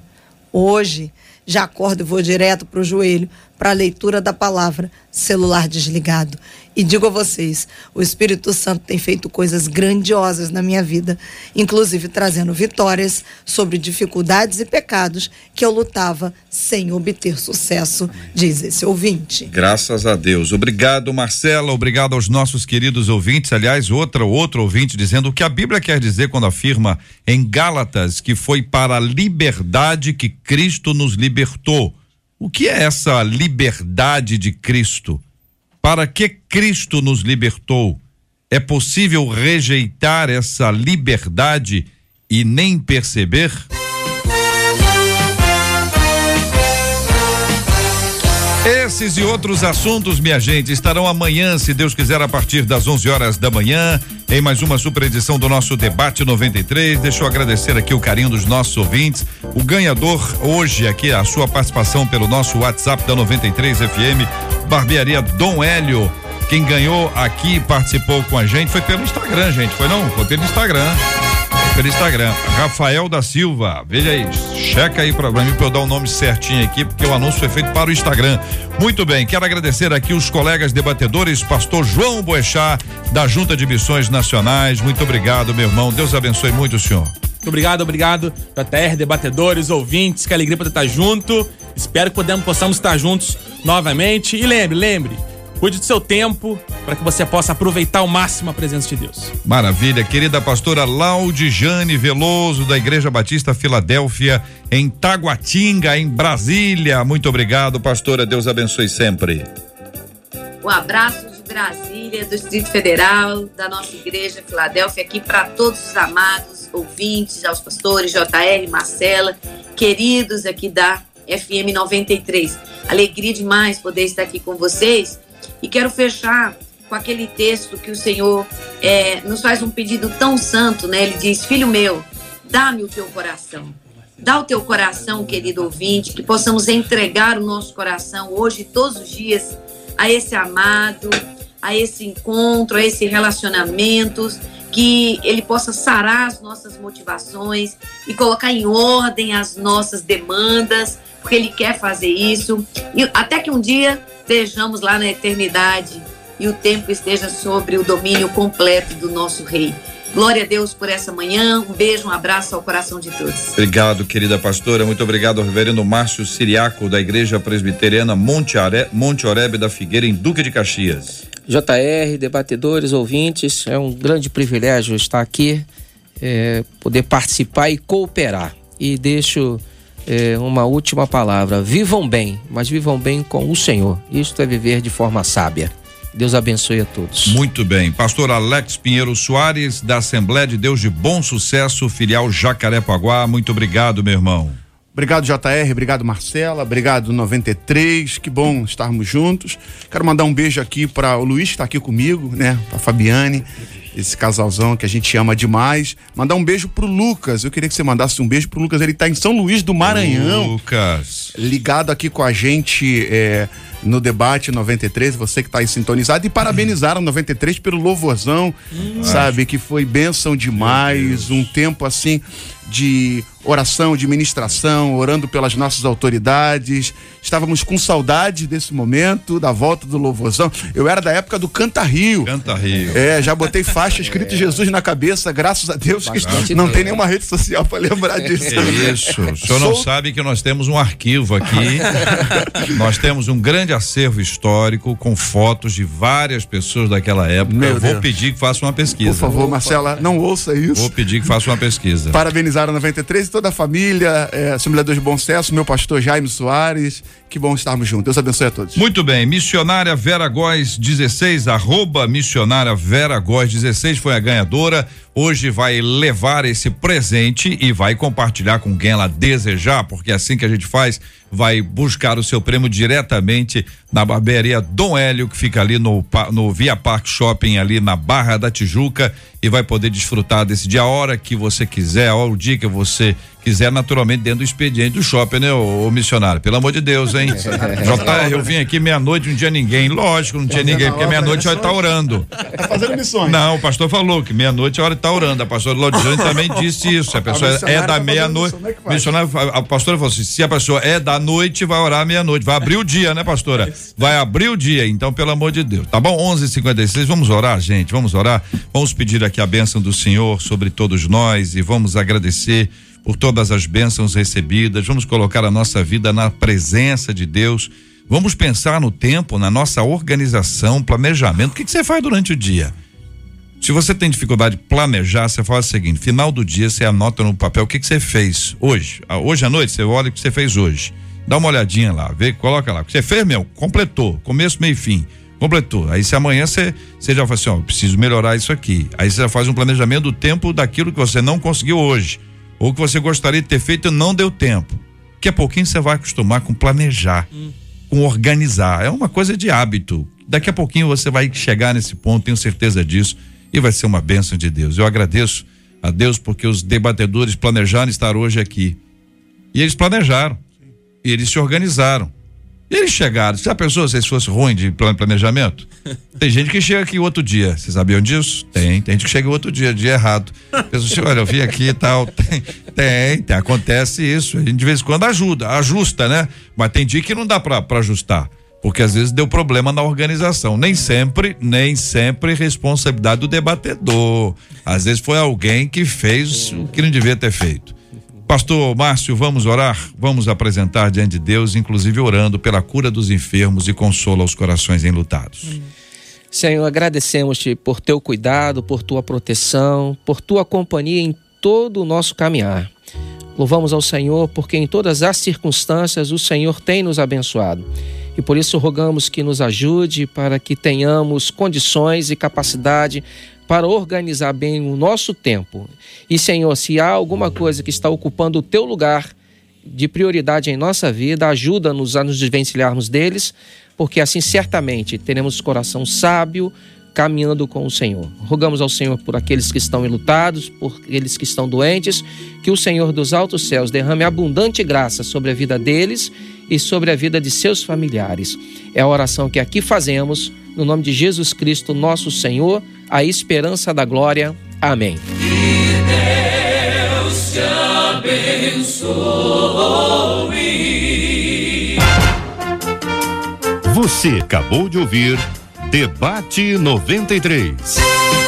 Hoje, já acordo e vou direto para o joelho, para a leitura da palavra, celular desligado. E digo a vocês, o Espírito Santo tem feito coisas grandiosas na minha vida, inclusive trazendo vitórias sobre dificuldades e pecados que eu lutava sem obter sucesso, diz esse ouvinte. Graças a Deus. Obrigado, Marcela. Obrigado aos nossos queridos ouvintes. Aliás, outra outro ouvinte dizendo o que a Bíblia quer dizer quando afirma em Gálatas que foi para a liberdade que Cristo nos libertou. O que é essa liberdade de Cristo? Para que Cristo nos libertou? É possível rejeitar essa liberdade e nem perceber? Esses e outros assuntos, minha gente, estarão amanhã, se Deus quiser, a partir das 11 horas da manhã, em mais uma super edição do nosso Debate 93. Deixa eu agradecer aqui o carinho dos nossos ouvintes. O ganhador hoje aqui, a sua participação pelo nosso WhatsApp da 93 FM, Barbearia Dom Hélio. Quem ganhou aqui participou com a gente foi pelo Instagram, gente. Foi não? Foi pelo Instagram pelo Instagram. Rafael da Silva, veja aí, checa aí para mim para eu dar o nome certinho aqui, porque o anúncio foi feito para o Instagram. Muito bem, quero agradecer aqui os colegas debatedores, pastor João Boechat, da Junta de Missões Nacionais. Muito obrigado, meu irmão. Deus abençoe muito o senhor. Muito obrigado, obrigado, JR, debatedores, ouvintes, que alegria poder estar junto. Espero que podemos, possamos estar juntos novamente. E lembre, lembre, Cuide do seu tempo para que você possa aproveitar ao máximo a presença de Deus. Maravilha, querida pastora Laudijane Veloso, da Igreja Batista Filadélfia, em Taguatinga, em Brasília. Muito obrigado, pastora. Deus abençoe sempre. Um abraço de Brasília, do Distrito Federal, da nossa Igreja Filadélfia, aqui para todos os amados ouvintes, aos pastores JR, Marcela, queridos aqui da FM 93. Alegria demais poder estar aqui com vocês e quero fechar com aquele texto que o Senhor é, nos faz um pedido tão santo, né? Ele diz: Filho meu, dá-me o teu coração. Dá o teu coração, querido ouvinte, que possamos entregar o nosso coração hoje, todos os dias, a esse amado, a esse encontro, a esse relacionamento, que ele possa sarar as nossas motivações e colocar em ordem as nossas demandas, porque ele quer fazer isso. E até que um dia estejamos lá na eternidade e o tempo esteja sobre o domínio completo do nosso Rei. Glória a Deus por essa manhã. Um beijo, um abraço ao coração de todos. Obrigado, querida pastora. Muito obrigado ao reverendo Márcio Siriaco, da Igreja Presbiteriana Monte, Are... Monte Oreb da Figueira, em Duque de Caxias. JR, debatedores, ouvintes, é um grande privilégio estar aqui, é, poder participar e cooperar. E deixo é, uma última palavra: vivam bem, mas vivam bem com o Senhor. Isto é viver de forma sábia. Deus abençoe a todos. Muito bem. Pastor Alex Pinheiro Soares, da Assembleia de Deus de Bom Sucesso, filial Jacarepaguá. Muito obrigado, meu irmão. Obrigado, JR. Obrigado, Marcela. Obrigado, 93. Que bom estarmos juntos. Quero mandar um beijo aqui para o Luiz, que está aqui comigo, né? Para Fabiane esse casalzão que a gente ama demais. Mandar um beijo pro Lucas. Eu queria que você mandasse um beijo pro Lucas. Ele tá em São Luís do Maranhão. Lucas. Ligado aqui com a gente é, no debate 93, você que tá aí sintonizado. E parabenizar o 93 pelo louvorzão, hum. sabe? Que foi bênção demais. Um tempo assim de oração, de ministração, orando pelas nossas autoridades. Estávamos com saudade desse momento, da volta do louvorzão. Eu era da época do Canta Rio. Canta Rio. É, já botei faixa escrito é. Jesus na cabeça, graças a Deus que não tem nenhuma rede social para lembrar disso. É isso. O senhor não sabe que nós temos um arquivo aqui. nós temos um grande acervo histórico com fotos de várias pessoas daquela época. Meu Eu vou Deus. pedir que faça uma pesquisa. Por favor, Marcela, não ouça isso. Vou pedir que faça uma pesquisa. Parabenizar a 93 e toda a família, é, Assembleia de Bom Sucesso, meu pastor Jaime Soares. Que bom estarmos juntos. Deus abençoe a todos. Muito bem. Missionária Vera Góes 16, arroba missionária Vera Góes 16 foi a ganhadora. Hoje vai levar esse presente e vai compartilhar com quem ela desejar, porque é assim que a gente faz, vai buscar o seu prêmio diretamente na barbearia Dom Hélio, que fica ali no, no Via Park Shopping, ali na Barra da Tijuca. e vai poder desfrutar desse dia a hora que você quiser, a hora, o dia que você quiser, naturalmente dentro do expediente do shopping, né, ô, ô missionário? Pelo amor de Deus, hein? JR, eu vim aqui meia-noite, não tinha ninguém. Lógico, não tinha ninguém, porque meia-noite vai estar orando. Tá fazendo missões. Não, o pastor falou que meia-noite é hora estar orando. A pastora Lodiane também disse isso. A pessoa missionária é da tá meia-noite. é? Missionário, a a pastora falou assim: se a pessoa é da noite, vai orar meia-noite. Vai abrir o dia, né, pastora? Vai abrir o dia. Então, pelo amor de Deus. Tá bom? 11:56 Vamos orar, gente. Vamos orar. Vamos pedir aqui a bênção do Senhor sobre todos nós e vamos agradecer por todas as bênçãos recebidas. Vamos colocar a nossa vida na presença de Deus. Vamos pensar no tempo, na nossa organização, planejamento. O que, que você faz durante o dia? Se você tem dificuldade de planejar, você faz o seguinte: final do dia você anota no papel o que, que você fez hoje. Ah, Hoje à noite você olha o que você fez hoje. Dá uma olhadinha lá, vê, coloca lá. Você fez, meu, completou. Começo, meio e fim. Completou. Aí se amanhã você, você já fala assim, ó, preciso melhorar isso aqui. Aí você já faz um planejamento do tempo daquilo que você não conseguiu hoje. Ou que você gostaria de ter feito e não deu tempo. Daqui a pouquinho você vai acostumar com planejar, com organizar. É uma coisa de hábito. Daqui a pouquinho você vai chegar nesse ponto, tenho certeza disso, e vai ser uma bênção de Deus. Eu agradeço a Deus porque os debatedores planejaram estar hoje aqui. E eles planejaram. E eles se organizaram. E eles chegaram. Já pensou se eles fossem ruim de plan- planejamento? Tem gente que chega aqui outro dia. Vocês sabiam disso? Tem. Tem gente que chega outro dia, dia errado. Pensa assim, olha, eu vim aqui e tal. Tem, tem, tem, acontece isso. A gente de vez em quando ajuda, ajusta, né? Mas tem dia que não dá pra ajustar. Porque às vezes deu problema na organização. Nem sempre, nem sempre responsabilidade do debatedor. Às vezes foi alguém que fez o que não devia ter feito. Pastor Márcio, vamos orar? Vamos apresentar diante de Deus, inclusive orando pela cura dos enfermos e consola os corações enlutados. Senhor, agradecemos-te por teu cuidado, por tua proteção, por tua companhia em todo o nosso caminhar. Louvamos ao Senhor porque em todas as circunstâncias o Senhor tem nos abençoado. E por isso rogamos que nos ajude para que tenhamos condições e capacidade para organizar bem o nosso tempo. E Senhor, se há alguma coisa que está ocupando o teu lugar de prioridade em nossa vida, ajuda-nos a nos desvencilharmos deles, porque assim certamente teremos coração sábio caminhando com o Senhor. Rogamos ao Senhor por aqueles que estão enlutados, por aqueles que estão doentes, que o Senhor dos altos céus derrame abundante graça sobre a vida deles e sobre a vida de seus familiares. É a oração que aqui fazemos, no nome de Jesus Cristo, nosso Senhor, a esperança da glória. Amém. Você acabou de ouvir Debate 93.